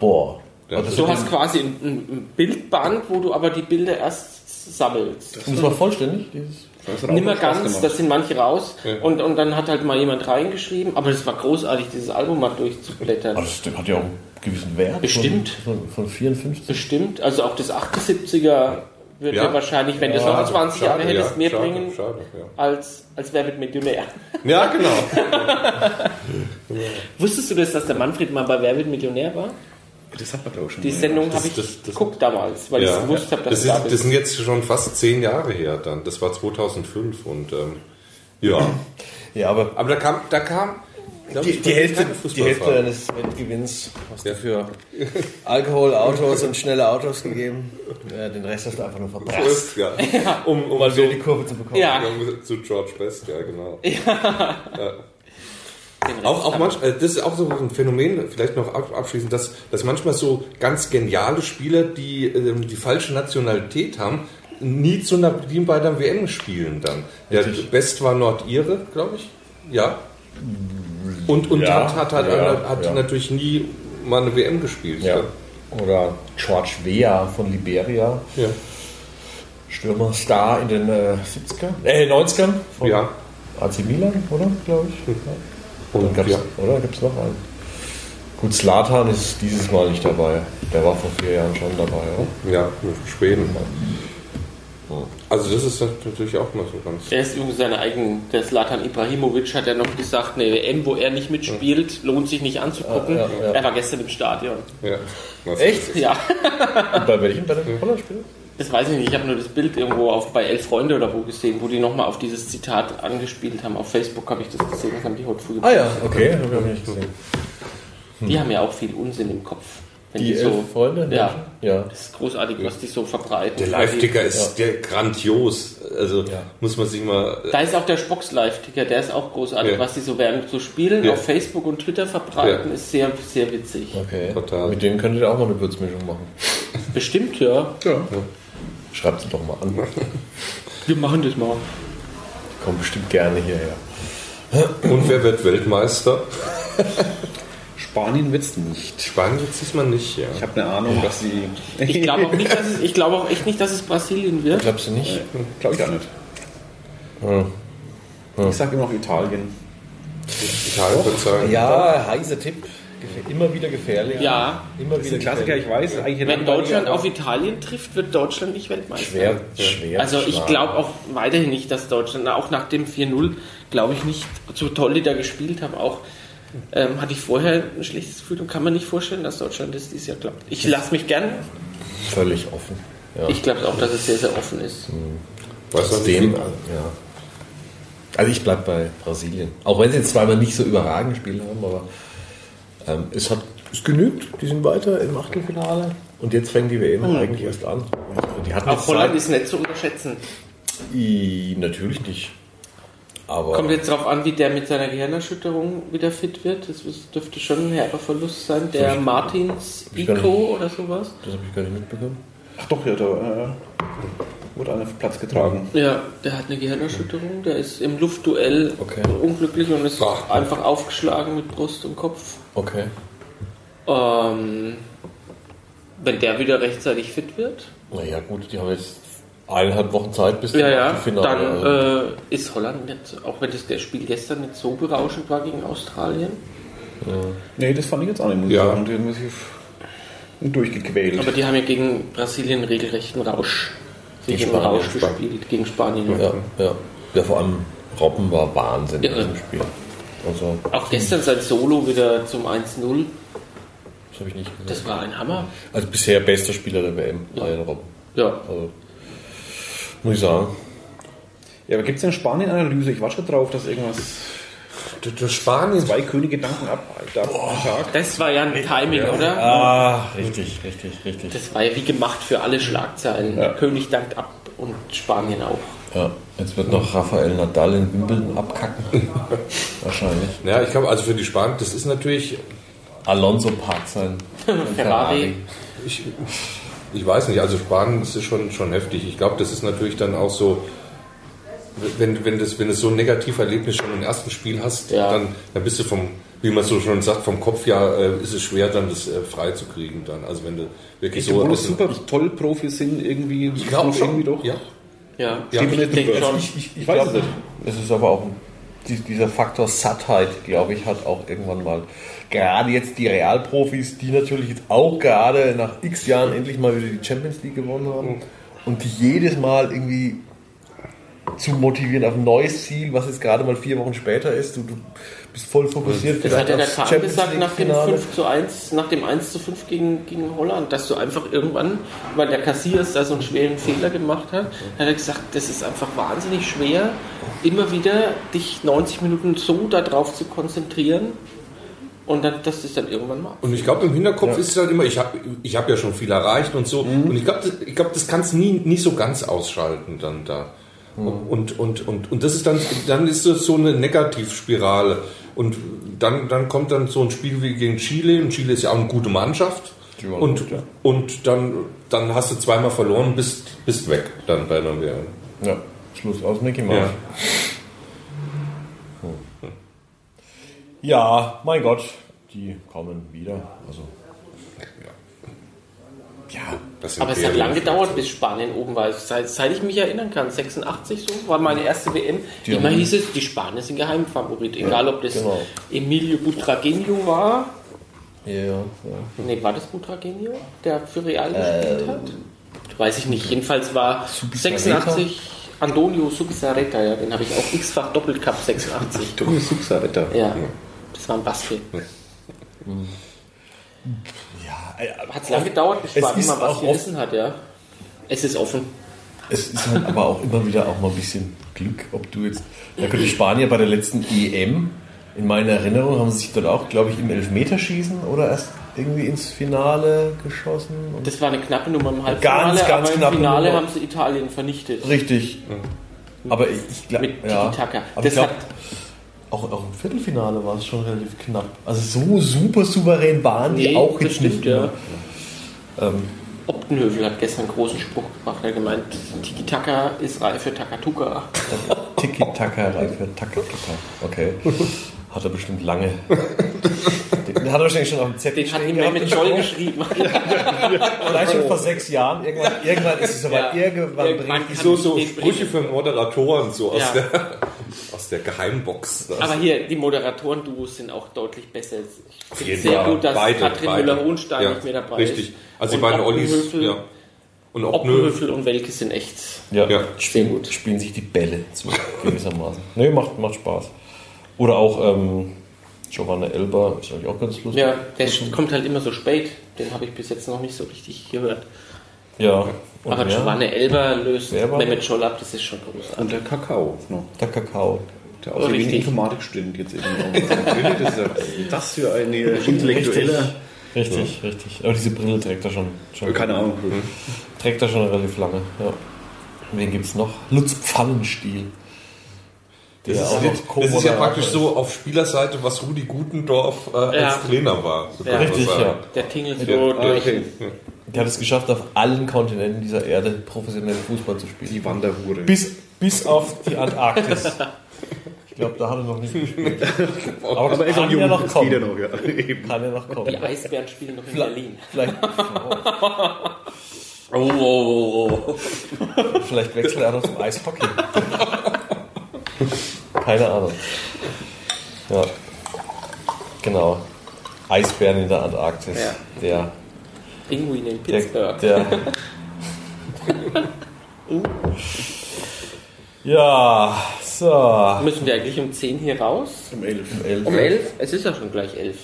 [SPEAKER 5] Boah. Also
[SPEAKER 1] das
[SPEAKER 2] du hast quasi ein, Bildband, wo du aber die Bilder erst sammelst.
[SPEAKER 5] Und das war vollständig, dieses.
[SPEAKER 2] Nimmer ganz, das sind manche raus.
[SPEAKER 1] Ja.
[SPEAKER 2] Und, und dann hat halt mal jemand reingeschrieben, aber das war großartig, dieses Album mal durchzublättern.
[SPEAKER 5] Aber das hat ja auch einen gewissen Wert.
[SPEAKER 2] Bestimmt.
[SPEAKER 5] Von, von, von 54.
[SPEAKER 2] Bestimmt, also auch das 78er wird
[SPEAKER 1] Ja.
[SPEAKER 2] ja, wahrscheinlich, wenn du es noch 20 Jahre
[SPEAKER 1] Schade,
[SPEAKER 2] hättest,
[SPEAKER 1] ja,
[SPEAKER 2] mehr
[SPEAKER 1] schade,
[SPEAKER 2] bringen,
[SPEAKER 1] Schade, ja.
[SPEAKER 2] als, als Wer wird Millionär.
[SPEAKER 1] ja, genau.
[SPEAKER 2] Wusstest du das, dass der Manfred mal bei Wer wird Millionär war?
[SPEAKER 3] Das hat man doch schon.
[SPEAKER 2] Die. Sendung habe ich
[SPEAKER 1] das- das-
[SPEAKER 2] geguckt damals, weil ich
[SPEAKER 1] Ja.
[SPEAKER 2] gewusst habe, dass
[SPEAKER 1] das,
[SPEAKER 2] du da
[SPEAKER 1] ist, das sind jetzt schon fast zehn Jahre her dann. Das war 2005 und ähm, ja.
[SPEAKER 5] Ja, aber
[SPEAKER 1] Aber da kam, da kam glaub
[SPEAKER 5] die,
[SPEAKER 1] ich,
[SPEAKER 5] die, Hälfte, die. Hälfte eines Wettgewinns hast
[SPEAKER 1] Ja.
[SPEAKER 5] du für Alkohol, Autos und schnelle Autos gegeben. Ja, den Rest hast du einfach nur verbraucht.
[SPEAKER 1] Ist, ja. Um, um
[SPEAKER 5] Mal
[SPEAKER 1] so
[SPEAKER 5] wieder die Kurve zu bekommen.
[SPEAKER 2] Ja.
[SPEAKER 1] zu George Best, ja genau.
[SPEAKER 2] Rest
[SPEAKER 1] Auch, auch
[SPEAKER 2] dann-
[SPEAKER 1] manch, äh, das ist auch so ein Phänomen, vielleicht noch ab- abschließend, dass, dass manchmal so ganz geniale Spieler, die ähm, die falsche Nationalität haben, nie zu einer, die bei der WM spielen dann. Der Best war Nordire, glaube ich. Ja. Und, und
[SPEAKER 4] Ja,
[SPEAKER 1] hat, hat, hat,
[SPEAKER 4] ja,
[SPEAKER 1] hat
[SPEAKER 4] ja.
[SPEAKER 1] natürlich nie mal eine WM gespielt.
[SPEAKER 4] Ja. Oder George Weah von Liberia.
[SPEAKER 1] Ja.
[SPEAKER 4] Stürmerstar in den äh, 70er, äh, 90ern von
[SPEAKER 1] ja.
[SPEAKER 4] AC Milan, oder? Glaube ich.
[SPEAKER 1] Und,
[SPEAKER 4] Dann gab's,
[SPEAKER 1] ja.
[SPEAKER 4] Oder gibt es noch einen? Gut, Slatan ist dieses Mal nicht dabei. Der war vor vier Jahren schon dabei, oder?
[SPEAKER 1] Ja, mit Schweden. Also das ist natürlich auch mal so ganz.
[SPEAKER 2] Er ist übrigens seine eigenen, der Slatan Ibrahimovic hat ja noch gesagt, eine WM, wo er nicht mitspielt, lohnt sich nicht anzugucken.
[SPEAKER 4] Ja, ja, ja.
[SPEAKER 2] Er war gestern im Stadion.
[SPEAKER 1] Ja.
[SPEAKER 4] Echt?
[SPEAKER 2] Ja,
[SPEAKER 4] Und bei welchem? Bei den Holland-Spielen?
[SPEAKER 2] Das weiß ich nicht. Ich habe nur das Bild irgendwo auf, bei Elf Freunde oder wo gesehen, wo die nochmal auf dieses Zitat angespielt haben. Auf Facebook habe ich das gesehen, das haben die heute früh
[SPEAKER 4] Ah ja, okay, habe ich nicht gesehen.
[SPEAKER 2] Die haben ja auch viel Unsinn im Kopf. Wenn
[SPEAKER 4] Die elf Freunde?
[SPEAKER 2] Ja.
[SPEAKER 4] Ja.
[SPEAKER 2] Das ist großartig, was die so verbreiten.
[SPEAKER 1] Der Live-Ticker ist der grandios. Also
[SPEAKER 4] Ja.
[SPEAKER 1] muss man sich mal.
[SPEAKER 2] Da ist auch der Spocks Live-Ticker, der ist auch großartig.
[SPEAKER 1] Ja.
[SPEAKER 2] Was die so während so Spielen
[SPEAKER 1] Ja.
[SPEAKER 2] auf Facebook und Twitter verbreiten,
[SPEAKER 1] Ja.
[SPEAKER 2] ist sehr, sehr witzig.
[SPEAKER 4] Okay.
[SPEAKER 1] Total.
[SPEAKER 4] Mit denen könntet ihr auch mal eine Würzmischung machen.
[SPEAKER 2] Bestimmt, ja.
[SPEAKER 4] Schreibt sie doch mal an.
[SPEAKER 2] Wir machen das mal.
[SPEAKER 4] Die kommen bestimmt gerne hierher.
[SPEAKER 1] Und wer wird Weltmeister?
[SPEAKER 3] Spanien wird es nicht.
[SPEAKER 1] Spanien jetzt diesmal nicht, ja.
[SPEAKER 3] Ich habe eine Ahnung, dass sie.
[SPEAKER 2] Ich glaube auch nicht, dass es, ich glaube auch echt nicht, dass es Brasilien wird.
[SPEAKER 4] Glaubst du nicht?
[SPEAKER 3] Glaube ich auch nicht.
[SPEAKER 4] Ja.
[SPEAKER 3] Ich sage immer noch Italien.
[SPEAKER 1] Italien wird sagen.
[SPEAKER 4] Ja, heißer Tipp. Immer wieder gefährlich.
[SPEAKER 2] Ja.
[SPEAKER 4] Immer
[SPEAKER 3] Das ist
[SPEAKER 4] wieder
[SPEAKER 3] ein Klassiker, ich weiß. Eigentlich
[SPEAKER 2] Wenn Deutschland auf Italien trifft, wird Deutschland nicht Weltmeister.
[SPEAKER 4] Schwer, schwer.
[SPEAKER 2] Also ich glaube auch weiterhin nicht, dass Deutschland, auch nach dem 4-0, glaube ich nicht, so toll die da gespielt haben, auch ähm, hatte ich vorher ein schlechtes Gefühl und kann man nicht vorstellen, dass Deutschland das dieses Jahr klappt. Ich lasse mich gern,
[SPEAKER 4] Völlig offen. Ja.
[SPEAKER 2] ich glaube auch, dass es sehr, sehr offen ist.
[SPEAKER 1] Weißt du,
[SPEAKER 4] Trotzdem,
[SPEAKER 1] wie-
[SPEAKER 4] also, ja. Also ich bleibe bei Brasilien. Auch wenn sie jetzt zweimal nicht so überragend gespielt haben, aber ähm, es hat es genügt. Die sind weiter im Achtelfinale. Und jetzt fängt die WM eigentlich erst an. Und die hatten
[SPEAKER 2] Auch Holland
[SPEAKER 4] Zeit-
[SPEAKER 2] ist nicht zu unterschätzen.
[SPEAKER 4] I, natürlich nicht. Aber
[SPEAKER 2] Kommt jetzt darauf an, wie der mit seiner Gehirnerschütterung wieder fit wird. Das dürfte schon ein herber Verlust sein. Der
[SPEAKER 4] ich-
[SPEAKER 2] Martins Ico oder sowas.
[SPEAKER 4] das habe ich gar nicht mitbekommen.
[SPEAKER 3] Ach doch, ja, da äh, wurde einer auf Platz getragen.
[SPEAKER 2] Ja, der hat eine Gehirnerschütterung. Der ist im Luftduell
[SPEAKER 4] Okay.
[SPEAKER 2] unglücklich und ist
[SPEAKER 1] Ach.
[SPEAKER 2] einfach aufgeschlagen mit Brust und Kopf.
[SPEAKER 4] Okay.
[SPEAKER 2] Ähm, wenn der wieder rechtzeitig fit wird,
[SPEAKER 4] Naja gut, die haben jetzt eineinhalb Wochen Zeit bis
[SPEAKER 2] ja,
[SPEAKER 4] zum
[SPEAKER 2] ja,
[SPEAKER 4] Achtelfinale.
[SPEAKER 2] dann
[SPEAKER 4] Also,
[SPEAKER 2] äh, ist Holland nicht, auch wenn das der Spiel gestern nicht so berauschend war gegen Australien.
[SPEAKER 3] Nee, das fand ich jetzt auch nicht, muss ich
[SPEAKER 1] Ja.
[SPEAKER 3] sagen. Die haben sich durchgequält.
[SPEAKER 2] Aber die haben ja gegen Brasilien regelrechten Rausch,
[SPEAKER 4] Gegen
[SPEAKER 2] gegen
[SPEAKER 4] Spanien.
[SPEAKER 2] Rausch gespielt, gegen Spanien.
[SPEAKER 4] ja, ja. ja, vor allem Robben war Wahnsinn in
[SPEAKER 2] Ja.
[SPEAKER 4] diesem Spiel. Also,
[SPEAKER 2] Auch gestern sein Solo wieder zum 1-0,
[SPEAKER 4] das habe ich nicht gesehen.
[SPEAKER 2] das war ein Hammer.
[SPEAKER 4] Also bisher bester Spieler der WM, Ryan Robben.
[SPEAKER 2] Ja,
[SPEAKER 4] Also, muss ich sagen.
[SPEAKER 3] ja, aber gibt es eine Spanien-Analyse? Ich war schon drauf, dass irgendwas
[SPEAKER 1] Das- Spanien.
[SPEAKER 3] zwei Könige-Gedanken ab ab- am Tag.
[SPEAKER 2] das war ja ein Timing, oder?
[SPEAKER 4] Ah, richtig, richtig, richtig.
[SPEAKER 2] Das war ja wie gemacht für alle Schlagzeilen.
[SPEAKER 3] Ja.
[SPEAKER 2] König dankt ab und Spanien auch.
[SPEAKER 4] Ja, jetzt wird noch Rafael Nadal in Wimbledon abkacken. Wahrscheinlich.
[SPEAKER 1] Ja, ich glaube, also für die Spanier, das ist natürlich,
[SPEAKER 4] Alonso Park sein.
[SPEAKER 2] Ferrari.
[SPEAKER 1] ich, ich weiß nicht, also Spanien das ist schon, schon heftig. Ich glaube, das ist natürlich dann auch so, wenn, wenn, das, wenn du so ein Negativerlebnis schon im ersten Spiel hast,
[SPEAKER 2] Ja.
[SPEAKER 1] dann, dann bist du vom, wie man so schon sagt, vom Kopf ja, äh, ist es schwer, dann das äh, frei zu kriegen dann. Also wenn du wirklich so
[SPEAKER 3] Obwohl
[SPEAKER 1] ein
[SPEAKER 3] super toll Profis sind, irgendwie.
[SPEAKER 1] Ich glaube schon.
[SPEAKER 3] irgendwie doch.
[SPEAKER 1] Ja.
[SPEAKER 2] Ja,
[SPEAKER 1] Ja,
[SPEAKER 2] ich
[SPEAKER 3] ich
[SPEAKER 2] denke schon.
[SPEAKER 4] Ich,
[SPEAKER 3] Ich weiß es nicht.
[SPEAKER 4] Es ist aber auch die, dieser Faktor Sattheit, glaube ich, hat auch irgendwann mal gerade jetzt die Realprofis, die natürlich jetzt auch gerade nach x Jahren endlich mal wieder die Champions League gewonnen haben und die jedes Mal irgendwie zu motivieren auf ein neues Ziel, was jetzt gerade mal vier Wochen später ist. Du, du bist voll fokussiert.
[SPEAKER 2] Das hat ja der
[SPEAKER 4] aufs
[SPEAKER 2] Kahn
[SPEAKER 4] Champions
[SPEAKER 2] gesagt nach dem
[SPEAKER 4] League-Finale.
[SPEAKER 2] 5 zu 1, nach dem 1 zu 5 gegen, gegen Holland, dass du einfach irgendwann, weil der Cassias da so einen schweren Fehler gemacht hat, hat er gesagt, das ist einfach wahnsinnig schwer, immer wieder dich 90 Minuten so darauf zu konzentrieren und dann, dass das dann irgendwann mal.
[SPEAKER 1] Und ich glaube, im Hinterkopf ist es halt immer, ich habe ich hab ja schon viel erreicht und so.
[SPEAKER 2] Mhm.
[SPEAKER 1] Und ich glaube, das, ich glaub, das kannst du nie, nie so ganz ausschalten dann da.
[SPEAKER 2] Mhm.
[SPEAKER 1] Und, und, und, und das ist dann, dann ist das so eine Negativspirale. Und dann, dann kommt dann so ein Spiel wie gegen Chile. Und Chile ist ja auch eine gute Mannschaft. Und,
[SPEAKER 4] gut, ja.
[SPEAKER 1] und dann, dann hast du zweimal verloren, bist, bist weg dann bei einer WM.
[SPEAKER 4] Ja, Schluss aus Mickey Mouse.
[SPEAKER 1] Ja.
[SPEAKER 4] Ja, mein Gott, die kommen wieder. Also, ja,
[SPEAKER 1] Das
[SPEAKER 2] Aber es hat lange gedauert, bis Spanien oben war. Seit, seit ich mich erinnern kann, 86 so, war meine erste WM.
[SPEAKER 4] Die
[SPEAKER 2] Immer hieß es, die Spanier sind Geheimfavorit. Egal, ob das
[SPEAKER 4] genau.
[SPEAKER 2] Emilio Butragueño war.
[SPEAKER 4] ja, ja.
[SPEAKER 2] Nee, war das Butragueño, der für Real gespielt hat? Weiß ich nicht. Jedenfalls war
[SPEAKER 4] Subisarreta?
[SPEAKER 2] 86 Antonio Subisarreta, ja, den habe ich auch x-fach Doppelcup 86.
[SPEAKER 3] Du Subsaretta.
[SPEAKER 2] Ja, das war ein Basti. Hat es lange gedauert, bis mal was gerissen hat, ja. Es ist offen.
[SPEAKER 4] Es ist halt aber auch immer wieder auch mal ein bisschen Glück, ob du jetzt. Gut, die Spanier bei der letzten EM, in meiner Erinnerung, haben sie sich dort auch, glaube ich, im Elfmeterschießen oder erst irgendwie ins Finale geschossen.
[SPEAKER 2] Das war eine knappe Nummer im Halbfinale,
[SPEAKER 4] Ganz, ganz
[SPEAKER 2] aber im Finale
[SPEAKER 4] Nummer.
[SPEAKER 2] haben sie Italien vernichtet.
[SPEAKER 4] Richtig. Aber ich, ich glaube. Ja, aber
[SPEAKER 2] Das
[SPEAKER 4] ich glaube,
[SPEAKER 2] hat-
[SPEAKER 4] auch, auch im Viertelfinale war es schon relativ knapp. Also so super souverän waren die
[SPEAKER 2] Nee,
[SPEAKER 4] auch
[SPEAKER 2] das
[SPEAKER 4] jetzt nicht.
[SPEAKER 2] ja.
[SPEAKER 4] mehr. Ähm,
[SPEAKER 2] Optenhövel hat gestern einen großen Spruch gebracht. Er hat gemeint, Tiki-Taka ist reif für Takatuka.
[SPEAKER 4] Tiki-Taka, reif für Taka-Taka. Okay. Hat er bestimmt lange. Den hat er wahrscheinlich schon auf dem Zettel
[SPEAKER 2] Den hat ihm mit Joll geschrieben.
[SPEAKER 4] Vielleicht schon vor sechs Jahren. Irgendwann, irgendwann ist es aber
[SPEAKER 2] Ja.
[SPEAKER 4] irgendwann
[SPEAKER 2] Irgendwann
[SPEAKER 4] bringt-
[SPEAKER 1] So, so Sprüche für Moderatoren, so aus,
[SPEAKER 2] Ja.
[SPEAKER 1] der, aus der Geheimbox. Das-
[SPEAKER 2] Aber hier, die Moderatoren-Duos sind auch deutlich besser. Ich finde
[SPEAKER 1] jeden
[SPEAKER 2] sehr
[SPEAKER 1] Fall.
[SPEAKER 2] gut, dass
[SPEAKER 1] Beide,
[SPEAKER 2] Katrin. Müller-Hohenstein
[SPEAKER 1] Ja,
[SPEAKER 2] nicht mehr dabei
[SPEAKER 1] Richtig.
[SPEAKER 2] ist.
[SPEAKER 1] Also die beiden Ollis. Ja. Und Opnö.
[SPEAKER 2] Optenhövel und Welke sind echt
[SPEAKER 4] Ja,
[SPEAKER 1] Ja.
[SPEAKER 2] sehr gut.
[SPEAKER 4] spielen sich die Bälle zu, gewissermaßen. Nee, macht, macht Spaß. Oder auch ähm, Giovanna Elber, ist eigentlich auch ganz lustig.
[SPEAKER 2] Ja, der kommt halt immer so spät. Den habe ich bis jetzt noch nicht so richtig gehört.
[SPEAKER 4] Ja. Und
[SPEAKER 2] Aber
[SPEAKER 4] wer?
[SPEAKER 2] Giovanni Elber löst
[SPEAKER 4] war
[SPEAKER 2] Mehmet Scholl ab, das ist schon großartig.
[SPEAKER 3] Und der Kakao noch.
[SPEAKER 4] Der Kakao.
[SPEAKER 3] Der aussieht wie ein. Informatikstudent jetzt eben. auch. das ist ja das für ein intellektueller.
[SPEAKER 4] Richtig, richtig. Aber diese Brille trägt er schon. schon
[SPEAKER 3] Keine Ahnung.
[SPEAKER 4] Trägt er schon relativ lange. Ja. Wen gibt es noch? Lutz Pfannenstiel. Der
[SPEAKER 1] Das ist,
[SPEAKER 4] auch
[SPEAKER 1] ja, das ist ja praktisch so auf Spielerseite, was Rudi Gutendorf äh,
[SPEAKER 2] Ja.
[SPEAKER 1] als Trainer war. So
[SPEAKER 2] Ja.
[SPEAKER 4] Richtig,
[SPEAKER 1] sagen.
[SPEAKER 4] ja.
[SPEAKER 2] Der tingelt so
[SPEAKER 1] Ja,
[SPEAKER 2] durch.
[SPEAKER 3] Okay.
[SPEAKER 4] Der hat es geschafft, auf allen Kontinenten dieser Erde professionell Fußball zu spielen.
[SPEAKER 3] Die Wanderhure.
[SPEAKER 4] Bis, bis auf die Antarktis. Ich glaube, da hat er noch nicht gespielt. Aber,
[SPEAKER 3] Aber er
[SPEAKER 4] kann
[SPEAKER 3] jung,
[SPEAKER 4] ja noch
[SPEAKER 3] das
[SPEAKER 4] kommen.
[SPEAKER 3] noch. Ja.
[SPEAKER 4] Kann ja noch kommen.
[SPEAKER 2] Die Eisbären spielen noch in Berlin.
[SPEAKER 4] Vielleicht,
[SPEAKER 2] Oh, oh, oh, oh.
[SPEAKER 4] vielleicht wechselt er noch zum Eishockey. Keine Ahnung. Ja. Genau. Eisbären in der Antarktis.
[SPEAKER 2] Ja.
[SPEAKER 4] Der,
[SPEAKER 2] Pinguin in
[SPEAKER 4] der,
[SPEAKER 2] Pittsburgh.
[SPEAKER 4] der. Ja, so.
[SPEAKER 2] Müssen wir eigentlich um 10 hier raus?
[SPEAKER 3] Um elf.
[SPEAKER 4] Um elf.
[SPEAKER 2] Um 11? Es ist ja schon gleich 11.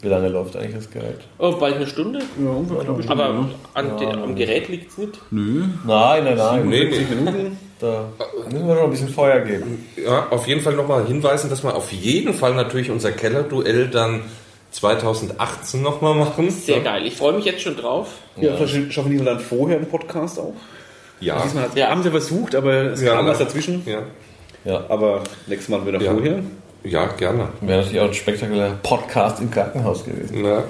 [SPEAKER 4] Wie lange läuft eigentlich das Gerät?
[SPEAKER 2] Oh, bald eine Stunde?
[SPEAKER 3] Ja, ungefähr eine Stunde,
[SPEAKER 2] Aber an de, am Gerät liegt es nicht.
[SPEAKER 3] Nö.
[SPEAKER 4] Nein, nein, nein.
[SPEAKER 1] Nee, nee.
[SPEAKER 4] Da müssen wir noch ein bisschen Feuer geben.
[SPEAKER 1] Ja, auf jeden Fall nochmal hinweisen, dass wir auf jeden Fall natürlich unser Kellerduell dann 2018 nochmal machen.
[SPEAKER 2] Sehr geil. Ich freue mich jetzt schon drauf.
[SPEAKER 3] Ja, vielleicht schaffen die dann vorher einen Podcast auch.
[SPEAKER 1] Ja.
[SPEAKER 3] Diesmal hat,
[SPEAKER 2] Ja.
[SPEAKER 3] haben sie versucht, aber es
[SPEAKER 1] Ja,
[SPEAKER 3] kam was
[SPEAKER 1] ja.
[SPEAKER 3] dazwischen.
[SPEAKER 1] Ja,
[SPEAKER 4] Ja.
[SPEAKER 3] Aber nächstes Mal wieder
[SPEAKER 1] Ja.
[SPEAKER 3] vorher.
[SPEAKER 1] ja gerne.
[SPEAKER 4] Wäre natürlich auch ein spektakulärer Podcast im Krankenhaus gewesen.
[SPEAKER 1] Na,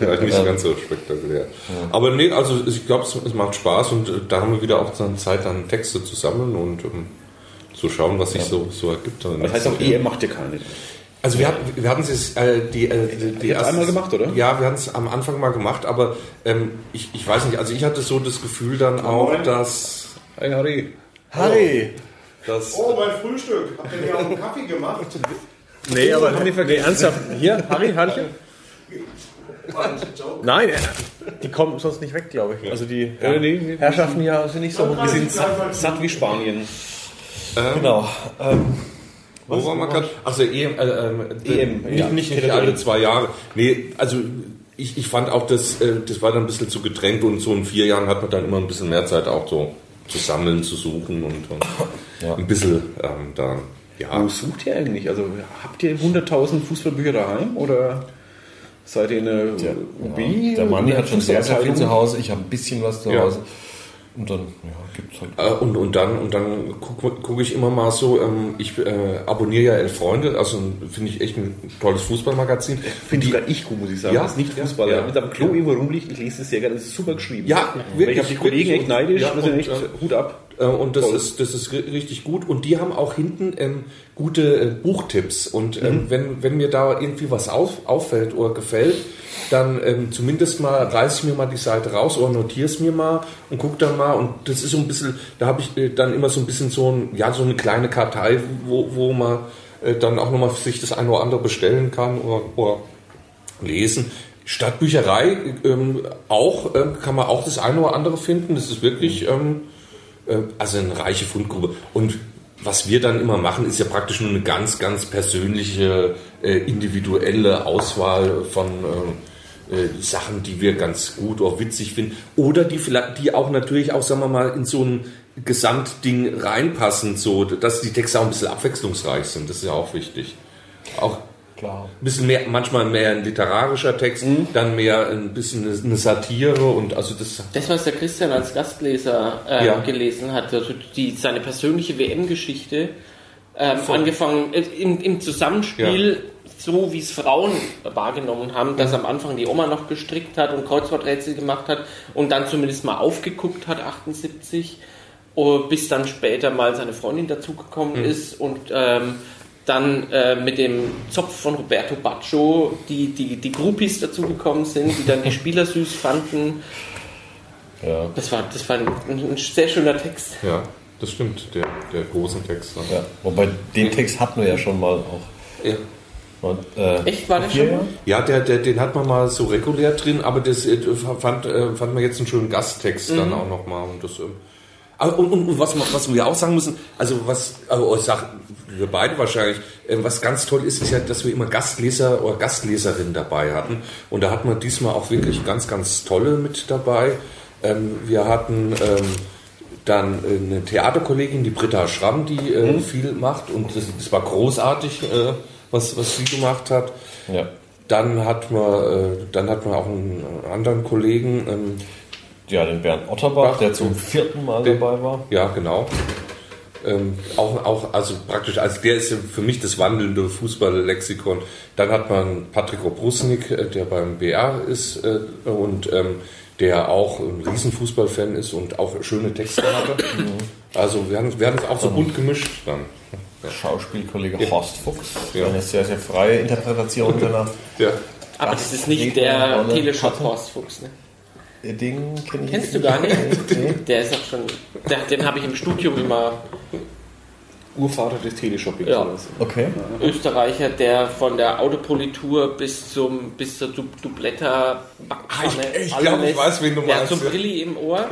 [SPEAKER 1] na, ja, nicht ganz so spektakulär. Aber nee, also ich glaube, es, es macht Spaß und äh, da haben wir wieder auch dann Zeit, dann Texte zu sammeln und ähm, zu schauen, was sich so, so ergibt.
[SPEAKER 3] Das heißt auch, EM macht ihr keine.
[SPEAKER 1] Also wir hatten, wir hatten es äh, die, äh, die, die
[SPEAKER 3] habt's einmal gemacht, oder?
[SPEAKER 1] Ja, wir hatten es am Anfang mal gemacht, aber ähm, ich, ich weiß nicht, also ich hatte so das Gefühl dann auch, dass,
[SPEAKER 3] Hey, Harry.
[SPEAKER 4] Harry!
[SPEAKER 1] dass
[SPEAKER 6] Oh, mein Frühstück. Habt ihr mir auch einen Kaffee gemacht?
[SPEAKER 3] Nee, aber haben die vergessen.
[SPEAKER 7] Ernsthaft? Hier, Harry, Harry? Nein, äh, die kommen sonst nicht weg, glaube ich. Also die
[SPEAKER 3] Ja, nee, nee.
[SPEAKER 7] Herrschaften hier sind nicht so
[SPEAKER 3] Wir sind satt, satt wie Spanien.
[SPEAKER 4] Genau. Ähm,
[SPEAKER 1] Wo waren wir gerade? Achso, EM, äh, ähm,
[SPEAKER 3] EM,
[SPEAKER 1] nicht,
[SPEAKER 3] ja.
[SPEAKER 1] nicht, nicht alle zwei Jahre. Nee, also ich, ich fand auch, das, äh, das war dann ein bisschen zu gedrängt und so in vier Jahren hat man dann immer ein bisschen mehr Zeit auch so zu sammeln, zu suchen und, und
[SPEAKER 4] Ja.
[SPEAKER 1] ein bisschen ähm, da, ja.
[SPEAKER 3] Wo sucht ihr eigentlich? Also habt ihr 100.000 Fußballbücher daheim oder seid ihr eine
[SPEAKER 4] der,
[SPEAKER 3] Hobby?
[SPEAKER 4] der Manni hat schon sehr, sehr viel zu Hause. Ich habe ein bisschen was zu
[SPEAKER 1] Ja.
[SPEAKER 4] Hause. Und dann ja, gibt es halt.
[SPEAKER 1] Äh, und, und dann, und dann gucke guck ich immer mal so, ähm, ich äh, abonniere ja Elf Freunde, also finde ich echt ein tolles Fußballmagazin.
[SPEAKER 3] Finde sogar ich gut, muss ich sagen.
[SPEAKER 1] Ja,
[SPEAKER 3] das ist nicht
[SPEAKER 1] ja,
[SPEAKER 3] Fußballer.
[SPEAKER 1] ja.
[SPEAKER 3] Mit am Klo irgendwo rumliegt, ich lese es sehr gerne. Das ist super geschrieben.
[SPEAKER 1] Ja,
[SPEAKER 3] Weil ich habe die Kollegen
[SPEAKER 1] wirklich.
[SPEAKER 3] echt neidisch.
[SPEAKER 1] Ja, und,
[SPEAKER 3] echt
[SPEAKER 1] äh,
[SPEAKER 3] Hut ab.
[SPEAKER 1] Äh, Und das
[SPEAKER 3] Toll.
[SPEAKER 1] ist, das ist ri- richtig gut. Und die haben auch hinten ähm, gute äh, Buchtipps. Und
[SPEAKER 3] Mhm.
[SPEAKER 1] ähm, wenn, wenn mir da irgendwie was auf, auffällt oder gefällt, dann ähm, zumindest mal reiße ich mir mal die Seite raus oder notiere es mir mal und gucke dann mal. Und das ist so ein bisschen, da habe ich äh, dann immer so ein bisschen so, ein, ja, so eine kleine Kartei, wo, wo man äh, dann auch nochmal sich das eine oder andere bestellen kann oder, oder lesen. Stadtbücherei ähm, auch, ähm, kann man auch das eine oder andere finden. Das ist wirklich ähm, äh, also eine reiche Fundgrube. Und was wir dann immer machen, ist ja praktisch nur eine ganz, ganz persönliche, äh, individuelle Auswahl von äh, äh, Sachen, die wir ganz gut oder witzig finden. Oder die vielleicht, die auch natürlich auch, sagen wir mal, in so ein Gesamtding reinpassen, so dass die Texte auch ein bisschen abwechslungsreich sind. Das ist ja auch wichtig. Auch
[SPEAKER 4] Klar.
[SPEAKER 1] ein bisschen mehr, manchmal mehr ein literarischer Text, dann mehr ein bisschen eine- Satire und also das
[SPEAKER 2] Das, was der Christian als Gastleser äh,
[SPEAKER 1] Ja.
[SPEAKER 2] gelesen hat, also die, seine persönliche WM-Geschichte, ähm, angefangen äh, im, im Zusammenspiel, so wie es Frauen wahrgenommen haben, dass am Anfang die Oma noch gestrickt hat und Kreuzworträtsel gemacht hat und dann zumindest mal aufgeguckt hat, 78, oh, bis dann später mal seine Freundin dazugekommen ist und ähm, dann äh, mit dem Zopf von Roberto Baccio die, die, die Groupies dazugekommen sind, die dann die Spieler süß fanden.
[SPEAKER 4] Ja.
[SPEAKER 2] Das war, das war ein, ein sehr schöner Text.
[SPEAKER 1] ja, das stimmt, der, der großen Text.
[SPEAKER 5] Ja, wobei den Text hatten wir ja schon mal auch.
[SPEAKER 1] Ja.
[SPEAKER 5] Und, äh,
[SPEAKER 2] Echt, war der schon?
[SPEAKER 5] Jahre?
[SPEAKER 1] Ja, der, der, den hat man mal so regulär drin, aber das äh, fand, äh, fand man jetzt einen schönen Gasttext dann auch nochmal. Und, das, ähm, und, und, und was, was wir auch sagen müssen, also was, also ich sag, wir beide wahrscheinlich, äh, was ganz toll ist, ist ja, dass wir immer Gastleser oder Gastleserinnen dabei hatten. Und da hatten wir diesmal auch wirklich ganz, ganz tolle mit dabei. Ähm, wir hatten ähm, dann eine Theaterkollegin, die Britta Schramm, die äh, viel macht. Und das, das war großartig, äh, was, was sie gemacht hat.
[SPEAKER 5] Ja.
[SPEAKER 1] Dann hat man, dann hat man auch einen anderen Kollegen, ähm,
[SPEAKER 5] ja, den Bernd Otterbach,
[SPEAKER 1] Bach.
[SPEAKER 5] der zum vierten Mal
[SPEAKER 1] Den-
[SPEAKER 5] dabei war.
[SPEAKER 1] ja genau, ähm, auch, auch, also praktisch, also der ist ja für mich das wandelnde Fußballlexikon. Dann hat man Patrick Obrusnik, äh, der beim BR ist äh, und ähm, der auch ein Riesenfußballfan ist und auch schöne Texte hatte. Also wir haben, wir haben es auch so bunt gemischt dann.
[SPEAKER 5] Schauspielkollege Horst Fuchs.
[SPEAKER 1] Ja.
[SPEAKER 5] Eine sehr, sehr freie Interpretation seiner
[SPEAKER 1] Ja.
[SPEAKER 2] Aber das ist nicht der Teleshop. Horst Fuchs, ne?
[SPEAKER 5] Ding kenn ich
[SPEAKER 2] Kennst du gar nicht?
[SPEAKER 5] Nee.
[SPEAKER 2] Der ist auch schon, der, den habe ich im Studium immer,
[SPEAKER 3] Urvater des Teleshoppings.
[SPEAKER 2] Ja.
[SPEAKER 3] oder so.
[SPEAKER 5] Okay.
[SPEAKER 2] Österreicher, der von der Autopolitur bis zum bis zur Du- Dubletta Backpfanne
[SPEAKER 1] Ich- ich
[SPEAKER 2] alles-
[SPEAKER 1] glaub, ich weiß, wen du
[SPEAKER 2] der
[SPEAKER 1] meinst,
[SPEAKER 2] hat so
[SPEAKER 1] ja.
[SPEAKER 2] Brilli im Ohr.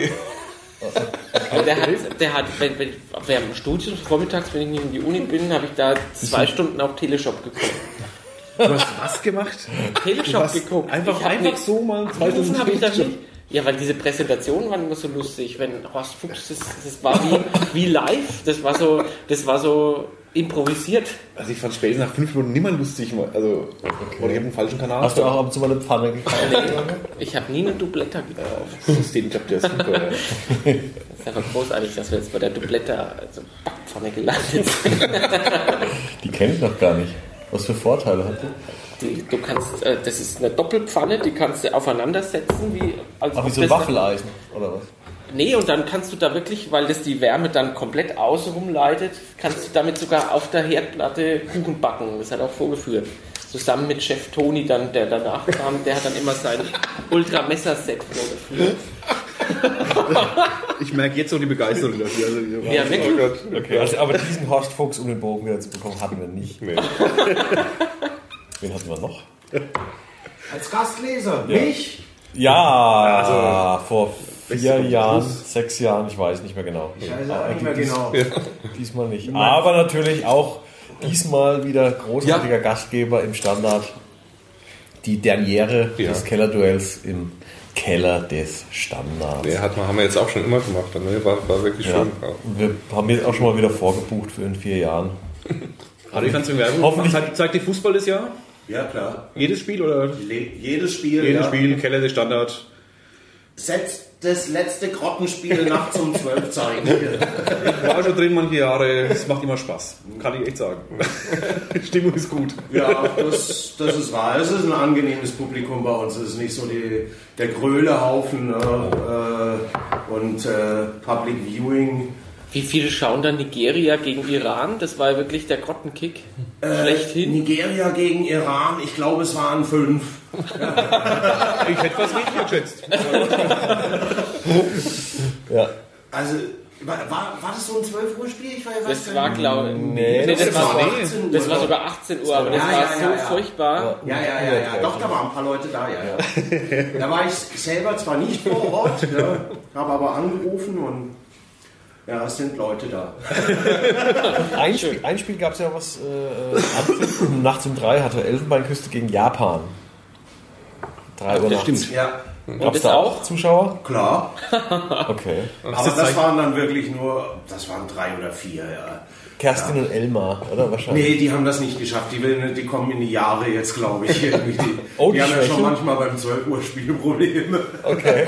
[SPEAKER 2] Und der hat, der hat, wenn, wenn, während dem Studium vormittags, wenn ich nicht in die Uni bin, habe ich da zwei Stunden auf Teleshop geguckt.
[SPEAKER 3] Du hast was gemacht?
[SPEAKER 2] Teleshop geguckt.
[SPEAKER 3] einfach- einfach
[SPEAKER 2] nicht-
[SPEAKER 3] so mal zwei Stunden
[SPEAKER 2] habe ich da
[SPEAKER 3] Teleshop.
[SPEAKER 2] nicht. Ja, weil diese Präsentationen waren immer so lustig, wenn Horst Fuchs, das, das war wie, wie live, das war so, das war so improvisiert.
[SPEAKER 3] Also ich fand spätestens nach fünf Minuten niemand lustig. Also, Oder ich habe einen falschen Kanal.
[SPEAKER 5] Hast du auch ab und zu mal eine Pfanne gekauft?
[SPEAKER 2] Ich habe nie eine Dubletta gekauft.
[SPEAKER 3] das System, ich glaube, der ist super. ja.
[SPEAKER 2] Das ist einfach großartig, dass wir jetzt bei der Dubletta, also Backpfanne gelandet sind.
[SPEAKER 5] Die kenne ich noch gar nicht. Was für Vorteile hat die?
[SPEAKER 2] Die, du kannst, äh, das ist eine Doppelpfanne, die kannst du aufeinander setzen, wie, als
[SPEAKER 5] Ach, wie
[SPEAKER 2] ob
[SPEAKER 5] so ein Waffeleisen, oder was?
[SPEAKER 2] Nee, und dann kannst du da wirklich, weil das die Wärme dann komplett außenrum leitet, kannst du damit sogar auf der Herdplatte Kuchen backen. Das hat auch vorgeführt. Zusammen mit Chef Toni, dann, der danach kam, der hat dann immer sein Ultra-Messer-Set vorgeführt.
[SPEAKER 3] Ich merke jetzt so die Begeisterung dafür. Also,
[SPEAKER 2] Ja, wirklich?
[SPEAKER 5] Okay, also, aber diesen Horst Fuchs, um den Bogen wieder zu bekommen, hatten wir nicht.
[SPEAKER 1] Nee.
[SPEAKER 5] Wen hatten wir noch?
[SPEAKER 6] Als Gastleser. Mich?
[SPEAKER 5] Ja, vor vier Jahren, sechs Jahren, ich weiß nicht mehr genau.
[SPEAKER 6] Ich weiß auch nicht mehr genau.
[SPEAKER 5] Diesmal nicht. Aber natürlich auch diesmal wieder großartiger Gastgeber im Standard. Die Derniere
[SPEAKER 1] Ja.
[SPEAKER 5] des Kellerduells im Keller des Standards.
[SPEAKER 1] Der hat, man- haben wir jetzt auch schon immer gemacht. Ne? War, war wirklich
[SPEAKER 5] Ja.
[SPEAKER 1] schön. Ja.
[SPEAKER 5] Wir haben jetzt auch schon mal wieder vorgebucht für in vier Jahren.
[SPEAKER 3] Adi, kannst du Werbung
[SPEAKER 5] Hoffentlich-
[SPEAKER 3] Zeigt, zeigt die Fußball das Jahr?
[SPEAKER 6] Ja, klar.
[SPEAKER 3] Jedes Spiel oder?
[SPEAKER 6] Le jedes Spiel.
[SPEAKER 3] Jedes
[SPEAKER 6] ja.
[SPEAKER 3] Spiel, Keller, der Standard.
[SPEAKER 6] Selbst das letzte Grottenspiel nachts um 12 zeigen.
[SPEAKER 3] Ich war schon drin manche Jahre, es macht immer Spaß. Kann ich echt sagen. Stimmung ist gut.
[SPEAKER 6] Ja, das, das ist wahr. Es ist ein angenehmes Publikum bei uns. Es ist nicht so die, der Gröhlehaufen äh, äh, und äh, Public Viewing.
[SPEAKER 2] Wie viele schauen dann Nigeria gegen Iran? Das war ja wirklich der Grottenkick.
[SPEAKER 6] Äh,
[SPEAKER 2] Schlechthin.
[SPEAKER 6] Nigeria gegen Iran, ich glaube, es waren fünf.
[SPEAKER 3] Ich hätte was weniger geschätzt.
[SPEAKER 4] Ja.
[SPEAKER 6] Also, war, war, war das so ein 12 Uhr Spiel? Ich war ja
[SPEAKER 2] Das war, glaube ich.
[SPEAKER 4] Nee,
[SPEAKER 2] das,
[SPEAKER 6] das
[SPEAKER 2] war,
[SPEAKER 6] war
[SPEAKER 2] nee,
[SPEAKER 6] 18 Uhr.
[SPEAKER 2] das war sogar 18 Uhr, aber das
[SPEAKER 6] Ja,
[SPEAKER 2] war
[SPEAKER 6] ja,
[SPEAKER 2] so
[SPEAKER 6] ja, ja.
[SPEAKER 2] furchtbar.
[SPEAKER 6] Ja, ja, ja, ja. Doch, da waren ein paar Leute da, ja, ja. Da war ich selber zwar nicht vor Ort, ja, habe aber angerufen und ja, es sind Leute da.
[SPEAKER 4] Ein Spiel, ein Spiel gab es ja was äh, äh, nachts um drei hatte Elfenbeinküste gegen Japan. Drei Uhr
[SPEAKER 3] das
[SPEAKER 4] nachts.
[SPEAKER 3] stimmt.
[SPEAKER 6] Ja,
[SPEAKER 4] Gab es
[SPEAKER 2] das
[SPEAKER 4] da
[SPEAKER 2] auch?
[SPEAKER 4] Zuschauer?
[SPEAKER 6] klar.
[SPEAKER 4] Okay.
[SPEAKER 6] Aber das waren dann wirklich nur, das waren drei oder vier, ja.
[SPEAKER 4] Kerstin und Elmar, oder wahrscheinlich?
[SPEAKER 6] Nee, die haben das nicht geschafft. Die, will, die kommen in die Jahre jetzt, glaube ich. Die,
[SPEAKER 4] Oh,
[SPEAKER 6] die
[SPEAKER 4] die
[SPEAKER 6] haben ja schon manchmal beim 12 Uhr Spiel Probleme.
[SPEAKER 4] Okay.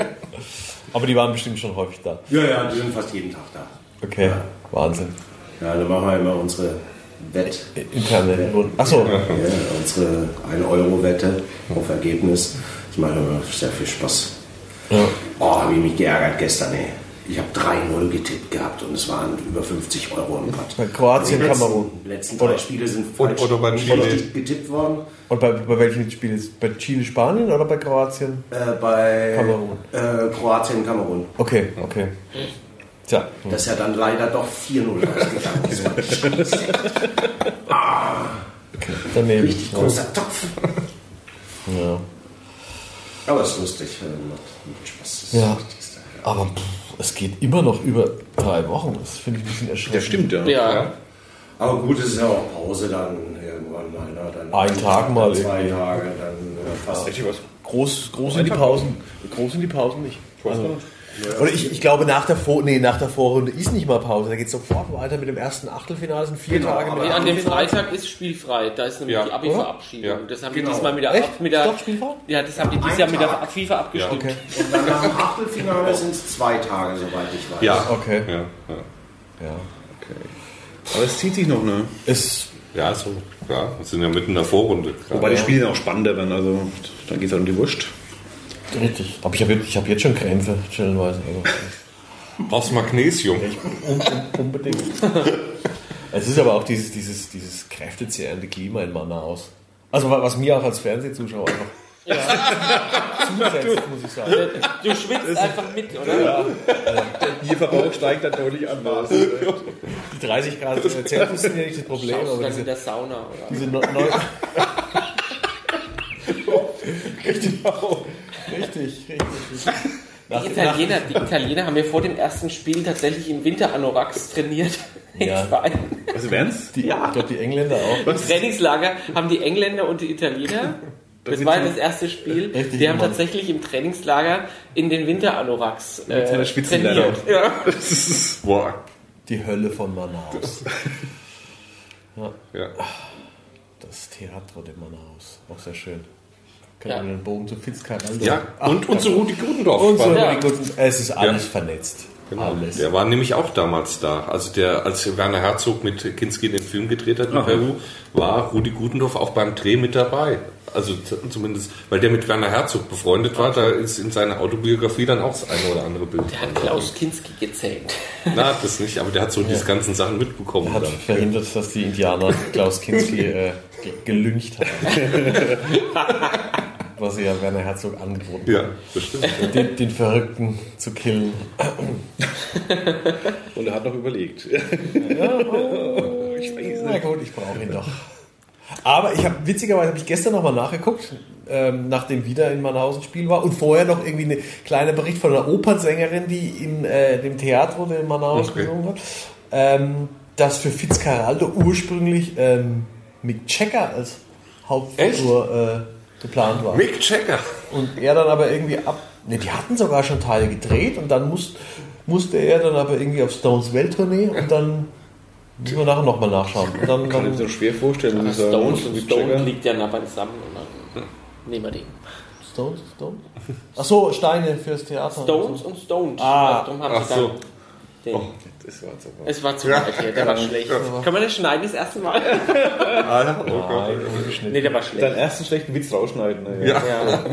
[SPEAKER 4] Aber die waren bestimmt schon häufig da.
[SPEAKER 6] Ja, ja, die sind fast jeden Tag da.
[SPEAKER 4] Okay. Wahnsinn.
[SPEAKER 6] Ja, da machen wir immer unsere Wett.
[SPEAKER 4] Interne. Achso.
[SPEAKER 6] Ja, unsere 1-Euro-Wette auf Ergebnis. Das macht immer sehr viel Spaß.
[SPEAKER 4] Ja.
[SPEAKER 6] Oh, habe ich mich geärgert gestern, ey. Ich habe 3-0 getippt gehabt und es waren über 50 Euro im Pott.
[SPEAKER 4] Bei Kroatien,
[SPEAKER 6] die letzten,
[SPEAKER 4] Kamerun.
[SPEAKER 6] Die letzten drei
[SPEAKER 4] Oder-
[SPEAKER 6] Spiele sind falsch
[SPEAKER 1] oder bei
[SPEAKER 6] nicht
[SPEAKER 1] Chile.
[SPEAKER 6] richtig getippt worden.
[SPEAKER 4] Und bei, bei welchem Spiel ist Bei Chile, Spanien oder bei Kroatien?
[SPEAKER 6] Äh, bei
[SPEAKER 4] Kamerun.
[SPEAKER 6] Äh, Kroatien, Kamerun.
[SPEAKER 4] Okay, okay. Tja.
[SPEAKER 6] Das ist ja dann leider doch 4-0 ausgegangen. Das war
[SPEAKER 4] Daneben.
[SPEAKER 6] richtig großer Topf.
[SPEAKER 4] Ja.
[SPEAKER 6] Aber es ist lustig. Macht, Spaß. Das ist
[SPEAKER 4] Ja.
[SPEAKER 6] das Wichtigste.
[SPEAKER 4] Aber pff, es geht immer noch über drei Wochen. Das finde ich ein bisschen erschreckend.
[SPEAKER 3] Das stimmt, ja.
[SPEAKER 2] Ja.
[SPEAKER 6] Aber gut, es ist ja auch Pause dann irgendwann mal. Ne? Dann
[SPEAKER 4] Ein Tag mal
[SPEAKER 6] Zwei
[SPEAKER 4] irgendwie.
[SPEAKER 6] Tage, dann äh, fast.
[SPEAKER 3] Richtig was.
[SPEAKER 4] Groß, groß sind die Pausen. Groß sind die Pausen nicht. Also, oder ich, ich glaube, nach der, Vor nee, nach der Vorrunde ist nicht mal Pause. Da geht es sofort weiter mit dem ersten Achtelfinale. Sind vier
[SPEAKER 6] Genau,
[SPEAKER 4] Tage mit
[SPEAKER 2] Nee, an dem. Freitag ist spielfrei. Da ist nämlich
[SPEAKER 1] Ja.
[SPEAKER 2] die Abi-Verabschiedung.
[SPEAKER 1] Ja.
[SPEAKER 2] Das haben
[SPEAKER 6] Genau.
[SPEAKER 2] die diesmal mit der,
[SPEAKER 4] Echt?
[SPEAKER 2] mit der
[SPEAKER 4] Doch?
[SPEAKER 2] Ja, das haben die dieses Jahr mit der. FIFA abgestimmt.
[SPEAKER 4] Okay.
[SPEAKER 6] Und dann nach dem Achtelfinale sind es zwei Tage, soweit ich weiß.
[SPEAKER 1] Ja.
[SPEAKER 4] Okay.
[SPEAKER 1] Ja, ja.
[SPEAKER 4] Ja.
[SPEAKER 3] Aber es zieht sich noch, ne?
[SPEAKER 4] Es,
[SPEAKER 1] ja so, ja, wir sind ja mitten in der Vorrunde.
[SPEAKER 3] Wobei die Spiele dann auch spannender werden, also dann geht es halt um die Wurst.
[SPEAKER 4] Richtig. Aber ich habe jetzt, ich hab jetzt schon Krämpfe, stellenweise. Also,
[SPEAKER 1] Brauchst Magnesium.
[SPEAKER 4] un, un, unbedingt. es ist aber auch dieses, dieses, dieses kräftezehrende Klima in Manaus. Also wa- was mir auch als Fernsehzuschauer einfach zusetzt, muss ich sagen.
[SPEAKER 2] Du schwitzt einfach mit, oder?
[SPEAKER 3] Ihr Verbrauch steigt dann deutlich an.
[SPEAKER 4] Die 30 Grad Celsius sind ja nicht das Problem,
[SPEAKER 2] Schaust
[SPEAKER 4] aber
[SPEAKER 2] dann in
[SPEAKER 4] diese,
[SPEAKER 2] der Sauna, oder?
[SPEAKER 4] diese neu, neu richtig, richtig, richtig.
[SPEAKER 2] Die Italiener, die Italiener haben ja vor dem ersten Spiel tatsächlich im Winter-Anoraks trainiert.
[SPEAKER 4] Ja.
[SPEAKER 2] Im Verein.
[SPEAKER 3] Also wären's?
[SPEAKER 4] die, Ich glaube, die Engländer auch.
[SPEAKER 2] Im Trainingslager haben die Engländer und die Italiener, das
[SPEAKER 3] sind
[SPEAKER 2] war das erste Spiel,
[SPEAKER 4] Richtig
[SPEAKER 2] die haben
[SPEAKER 4] gemacht.
[SPEAKER 2] tatsächlich im Trainingslager in den Winter-Anoraks äh,
[SPEAKER 3] seiner Spitzenlehrer.
[SPEAKER 2] trainiert. Ja.
[SPEAKER 1] Boah.
[SPEAKER 4] Die Hölle von Manaus.
[SPEAKER 1] Ja.
[SPEAKER 4] Das Theatro de Manaus. Auch sehr schön.
[SPEAKER 2] Ja.
[SPEAKER 4] den Bogen zu Fitzcarraldo?
[SPEAKER 1] ja. Und, und so Rudi Gudendorf.
[SPEAKER 4] Und
[SPEAKER 2] Ja.
[SPEAKER 4] die guten, es ist alles
[SPEAKER 1] Ja.
[SPEAKER 4] vernetzt.
[SPEAKER 1] Genau.
[SPEAKER 4] Alles.
[SPEAKER 1] Der war nämlich auch damals da. Also der, als Werner Herzog mit Kinski den Film gedreht hat in
[SPEAKER 3] Aha.
[SPEAKER 1] Peru, war Rudi Gudendorf auch beim Dreh mit dabei. Also zumindest, weil der mit Werner Herzog befreundet war, da ist in seiner Autobiografie dann auch das eine oder andere Bild.
[SPEAKER 2] Der hat Klaus Kinski gezähmt.
[SPEAKER 1] Na, das nicht, aber der hat so diese ganzen Sachen mitbekommen.
[SPEAKER 4] Hat
[SPEAKER 1] Dann.
[SPEAKER 4] verhindert, dass die Indianer Klaus Kinski äh, ge- gelüncht haben. Was ja Werner Herzog angeboten
[SPEAKER 1] Ja, bestimmt.
[SPEAKER 4] haben. Den, den Verrückten zu killen.
[SPEAKER 3] Und er hat noch überlegt.
[SPEAKER 4] Ich weiß Na gut, ich brauche ihn doch. Aber ich habe witzigerweise habe ich gestern nochmal nachgeguckt, ähm, nachdem wieder in Mannhausen Spiel war und vorher noch irgendwie eine kleine Bericht von einer Opernsängerin, die in äh, dem Theatro in Manaus
[SPEAKER 1] Okay.
[SPEAKER 4] gesungen hat, ähm, dass für Fitzcarraldo ursprünglich ähm, Mick Checker als Hauptfigur äh, geplant war.
[SPEAKER 1] Mick Checker.
[SPEAKER 4] Und er dann aber irgendwie ab. Ne, die hatten sogar schon Teile gedreht und dann muss, musste er dann aber irgendwie auf Stones Welttournee und dann müssen wir nachher nochmal nachschauen. Und dann,
[SPEAKER 3] Kann ich mir so schwer vorstellen, sagen.
[SPEAKER 2] Stones und Stone liegt ja nah beisammen. Und dann nehmen wir den.
[SPEAKER 4] Stones, Stones? Ach so, Steine fürs Theater.
[SPEAKER 2] Stones und Stones.
[SPEAKER 4] Ah,
[SPEAKER 2] Darum haben
[SPEAKER 1] ach
[SPEAKER 2] sie
[SPEAKER 1] so.
[SPEAKER 2] Den.
[SPEAKER 3] Das war jetzt aber.
[SPEAKER 2] Es war zu weit hier, der war schlecht. Kann man das schneiden das erste Mal?
[SPEAKER 1] Ah, ja, oh Gott.
[SPEAKER 4] Nein,
[SPEAKER 2] nee, der war
[SPEAKER 3] Deinen
[SPEAKER 2] schlecht.
[SPEAKER 3] ersten schlechten Witz rausschneiden. Ne?
[SPEAKER 1] Ja.
[SPEAKER 2] Ja.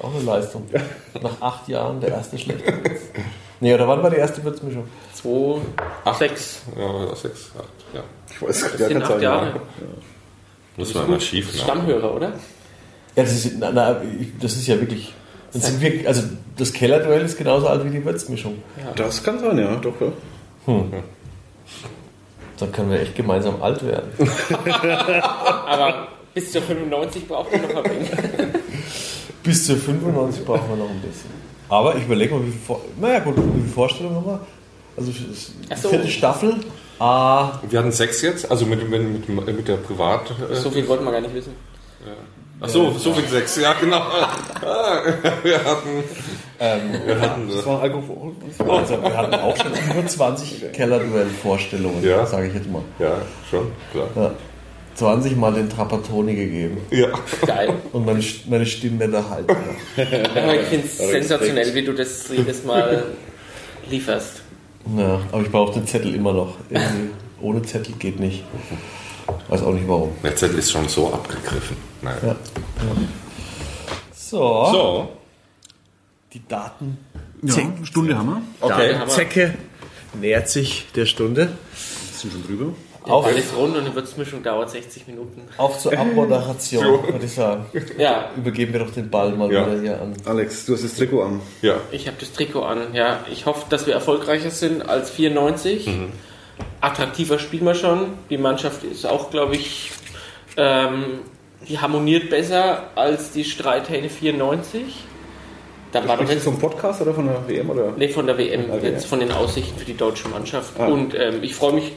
[SPEAKER 4] Auch eine Leistung. Nach acht Jahren der erste schlechte Witz. Nee, oder wann war die erste Würzmischung?
[SPEAKER 2] 2, 6.
[SPEAKER 1] Ja, sechs, acht, ja.
[SPEAKER 3] Ich weiß
[SPEAKER 2] Das
[SPEAKER 3] gar
[SPEAKER 2] sind
[SPEAKER 3] keine
[SPEAKER 2] acht
[SPEAKER 3] Zahl
[SPEAKER 2] Jahre.
[SPEAKER 3] mehr.
[SPEAKER 1] Muss man mal schief.
[SPEAKER 2] Stammhörer, oder?
[SPEAKER 4] Ja, das ist, na, na, ich- das ist ja wirklich. Das sind wirklich also das Kellerduell ist genauso alt wie die Würzmischung.
[SPEAKER 3] Das kann sein, ja, doch. Ja.
[SPEAKER 4] Dann können wir echt gemeinsam alt werden.
[SPEAKER 2] Aber bis zur 95 braucht man noch ein wenig.
[SPEAKER 4] Bis zu 95 brauchen wir noch ein bisschen. Aber ich überlege mal, wie viel, Vor naja, gut, wie viele Vorstellungen haben wir? Also
[SPEAKER 2] so.
[SPEAKER 4] vierte Staffel. Ah,
[SPEAKER 1] Wir hatten sechs jetzt, also mit, mit, mit, mit der Privat. Äh,
[SPEAKER 2] So viel wollten wir gar nicht wissen.
[SPEAKER 1] Ach so, so viel sechs, ja genau. Ah, wir hatten, wir hatten
[SPEAKER 3] Das war Alkohol.
[SPEAKER 4] also wir hatten auch schon über 20 Kellerduell-Vorstellungen,
[SPEAKER 1] Ja.
[SPEAKER 4] sage ich jetzt mal.
[SPEAKER 1] ja schon klar.
[SPEAKER 4] Ja. 20 Mal den Trapattoni gegeben.
[SPEAKER 1] Ja,
[SPEAKER 2] Geil.
[SPEAKER 4] Und meine, meine Stimmbänder halten.
[SPEAKER 2] Aber ich finde es sensationell, wie du das jedes Mal lieferst.
[SPEAKER 4] Ja, aber ich brauche den Zettel immer noch. Irgendwie ohne Zettel geht nicht. Weiß auch nicht warum.
[SPEAKER 1] der Zettel ist schon so abgegriffen. Naja.
[SPEAKER 4] Ja. So,
[SPEAKER 1] So,
[SPEAKER 4] die Daten.
[SPEAKER 3] Ja, Stunde haben wir.
[SPEAKER 1] okay.
[SPEAKER 2] Haben wir-
[SPEAKER 4] Zecke nähert sich der Stunde.
[SPEAKER 3] Sind schon drüber.
[SPEAKER 4] Auf,
[SPEAKER 2] Ball ist rund und eine Würzmischung dauert 60 Minuten.
[SPEAKER 4] auf zur Abmoderation, würde ich sagen.
[SPEAKER 2] Ja,
[SPEAKER 4] Übergeben wir doch den Ball mal
[SPEAKER 1] Ja.
[SPEAKER 4] wieder hier an.
[SPEAKER 3] Alex, du hast das Trikot an.
[SPEAKER 1] Ja,
[SPEAKER 2] ich habe das Trikot an. Ja, ich hoffe, dass wir erfolgreicher sind als 94. Attraktiver spielen wir schon. Die Mannschaft ist auch, glaube ich, ähm, die harmoniert besser als die Streithähne 94. Da war doch jetzt
[SPEAKER 3] vom Podcast oder von der WM? Oder?
[SPEAKER 2] Nee, von der WM,
[SPEAKER 3] Okay.
[SPEAKER 2] jetzt von den Aussichten für die deutsche Mannschaft.
[SPEAKER 3] Ah.
[SPEAKER 2] Und ähm, ich freue mich,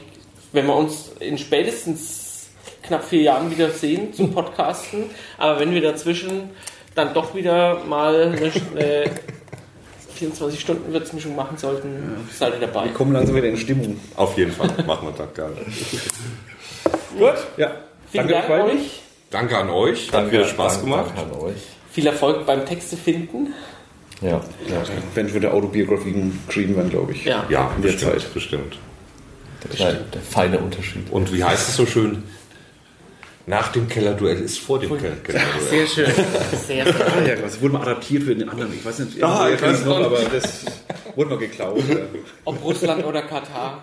[SPEAKER 2] wenn wir uns in spätestens knapp vier Jahren wieder sehen zum Podcasten. Aber wenn wir dazwischen dann doch wieder mal eine, eine 24-Stunden-Würzmischung machen sollten, seid ihr dabei.
[SPEAKER 3] Wir kommen langsam wieder in Stimmung.
[SPEAKER 1] auf jeden Fall. Machen wir das gerne.
[SPEAKER 3] Gut. Ja.
[SPEAKER 2] Vielen
[SPEAKER 3] Danke
[SPEAKER 2] Dank
[SPEAKER 3] beiden.
[SPEAKER 2] euch.
[SPEAKER 1] Danke an euch. Hat wieder Spaß
[SPEAKER 4] Dank-
[SPEAKER 1] gemacht.
[SPEAKER 4] Dank an euch.
[SPEAKER 2] Viel Erfolg beim Texte finden.
[SPEAKER 4] Ja. ja.
[SPEAKER 3] Wenn schon wieder Autobiografien geschrieben werden, glaube ich.
[SPEAKER 2] Ja.
[SPEAKER 1] Ja,
[SPEAKER 3] In der
[SPEAKER 1] bestimmt,
[SPEAKER 3] Zeit.
[SPEAKER 1] bestimmt.
[SPEAKER 4] Der, kleine, der feine Unterschied.
[SPEAKER 1] Und wie heißt es so schön? Nach dem Kellerduell ist vor dem Keller- Kellerduell.
[SPEAKER 2] Sehr schön. Sehr schön.
[SPEAKER 3] Ah, ja, das wurde mal adaptiert für den anderen. Ich weiß nicht,
[SPEAKER 1] Ah,
[SPEAKER 3] irgendwie
[SPEAKER 1] ich weiß
[SPEAKER 3] noch, aber das wurde mal geklaut. Ja.
[SPEAKER 2] Ob Russland oder Katar.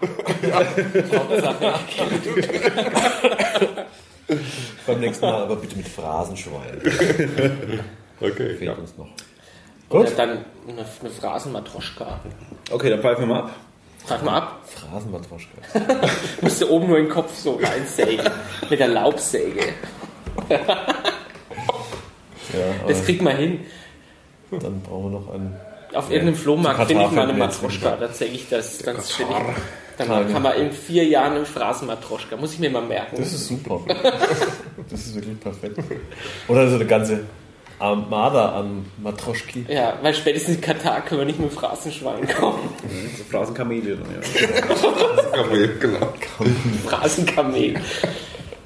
[SPEAKER 2] Hauptsache.
[SPEAKER 4] Beim nächsten Mal aber bitte mit Phrasenschwein.
[SPEAKER 1] Okay,
[SPEAKER 4] Fehlt
[SPEAKER 1] ja.
[SPEAKER 4] uns noch.
[SPEAKER 2] Oder dann eine, eine Phrasenmatroschka.
[SPEAKER 3] Okay, dann pfeifen wir mal ab.
[SPEAKER 2] Frag mal ab.
[SPEAKER 4] Phrasenmatroschka.
[SPEAKER 2] Musst du oben nur den Kopf so reinsägen. Mit der Laubsäge.
[SPEAKER 4] Ja,
[SPEAKER 2] Das kriegt man hin.
[SPEAKER 4] dann brauchen wir noch einen.
[SPEAKER 2] Auf irgendeinem Flohmarkt finde ich mal eine Matroschka. Da zeige ich das. Stell ich, dann kann man in vier Jahren eine Phrasenmatroschka. Muss ich mir mal merken.
[SPEAKER 4] Das ist super. Das ist wirklich perfekt. Oder so eine ganze Armada an Matroschki.
[SPEAKER 2] Ja, weil spätestens in Katar können wir nicht mit Phrasenschwein kommen.
[SPEAKER 3] So Phrasenkamele. dann, Ja.
[SPEAKER 1] Okay, genau.
[SPEAKER 2] Phrasenkamel.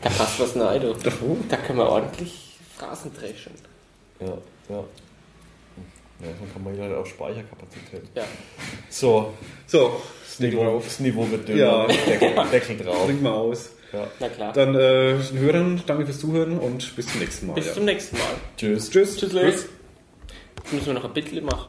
[SPEAKER 2] Da passt was rein, du. Da können wir ordentlich Phrasen dreschen.
[SPEAKER 4] Ja, ja. Ja, dann kann man hier halt auch Speicherkapazität.
[SPEAKER 2] Ja.
[SPEAKER 4] So,
[SPEAKER 3] So,
[SPEAKER 4] das Niveau, das Niveau wird dünner.
[SPEAKER 3] Ja.
[SPEAKER 4] Deckel, Deckel drauf.
[SPEAKER 3] trink mal aus.
[SPEAKER 2] Na klar.
[SPEAKER 3] Dann äh, den Hörern, danke fürs Zuhören und bis zum nächsten Mal.
[SPEAKER 2] Bis
[SPEAKER 3] ja.
[SPEAKER 2] zum nächsten Mal.
[SPEAKER 4] Tschüss.
[SPEAKER 3] Tschüss.
[SPEAKER 2] Tschüss. Jetzt müssen wir noch ein bisschen machen.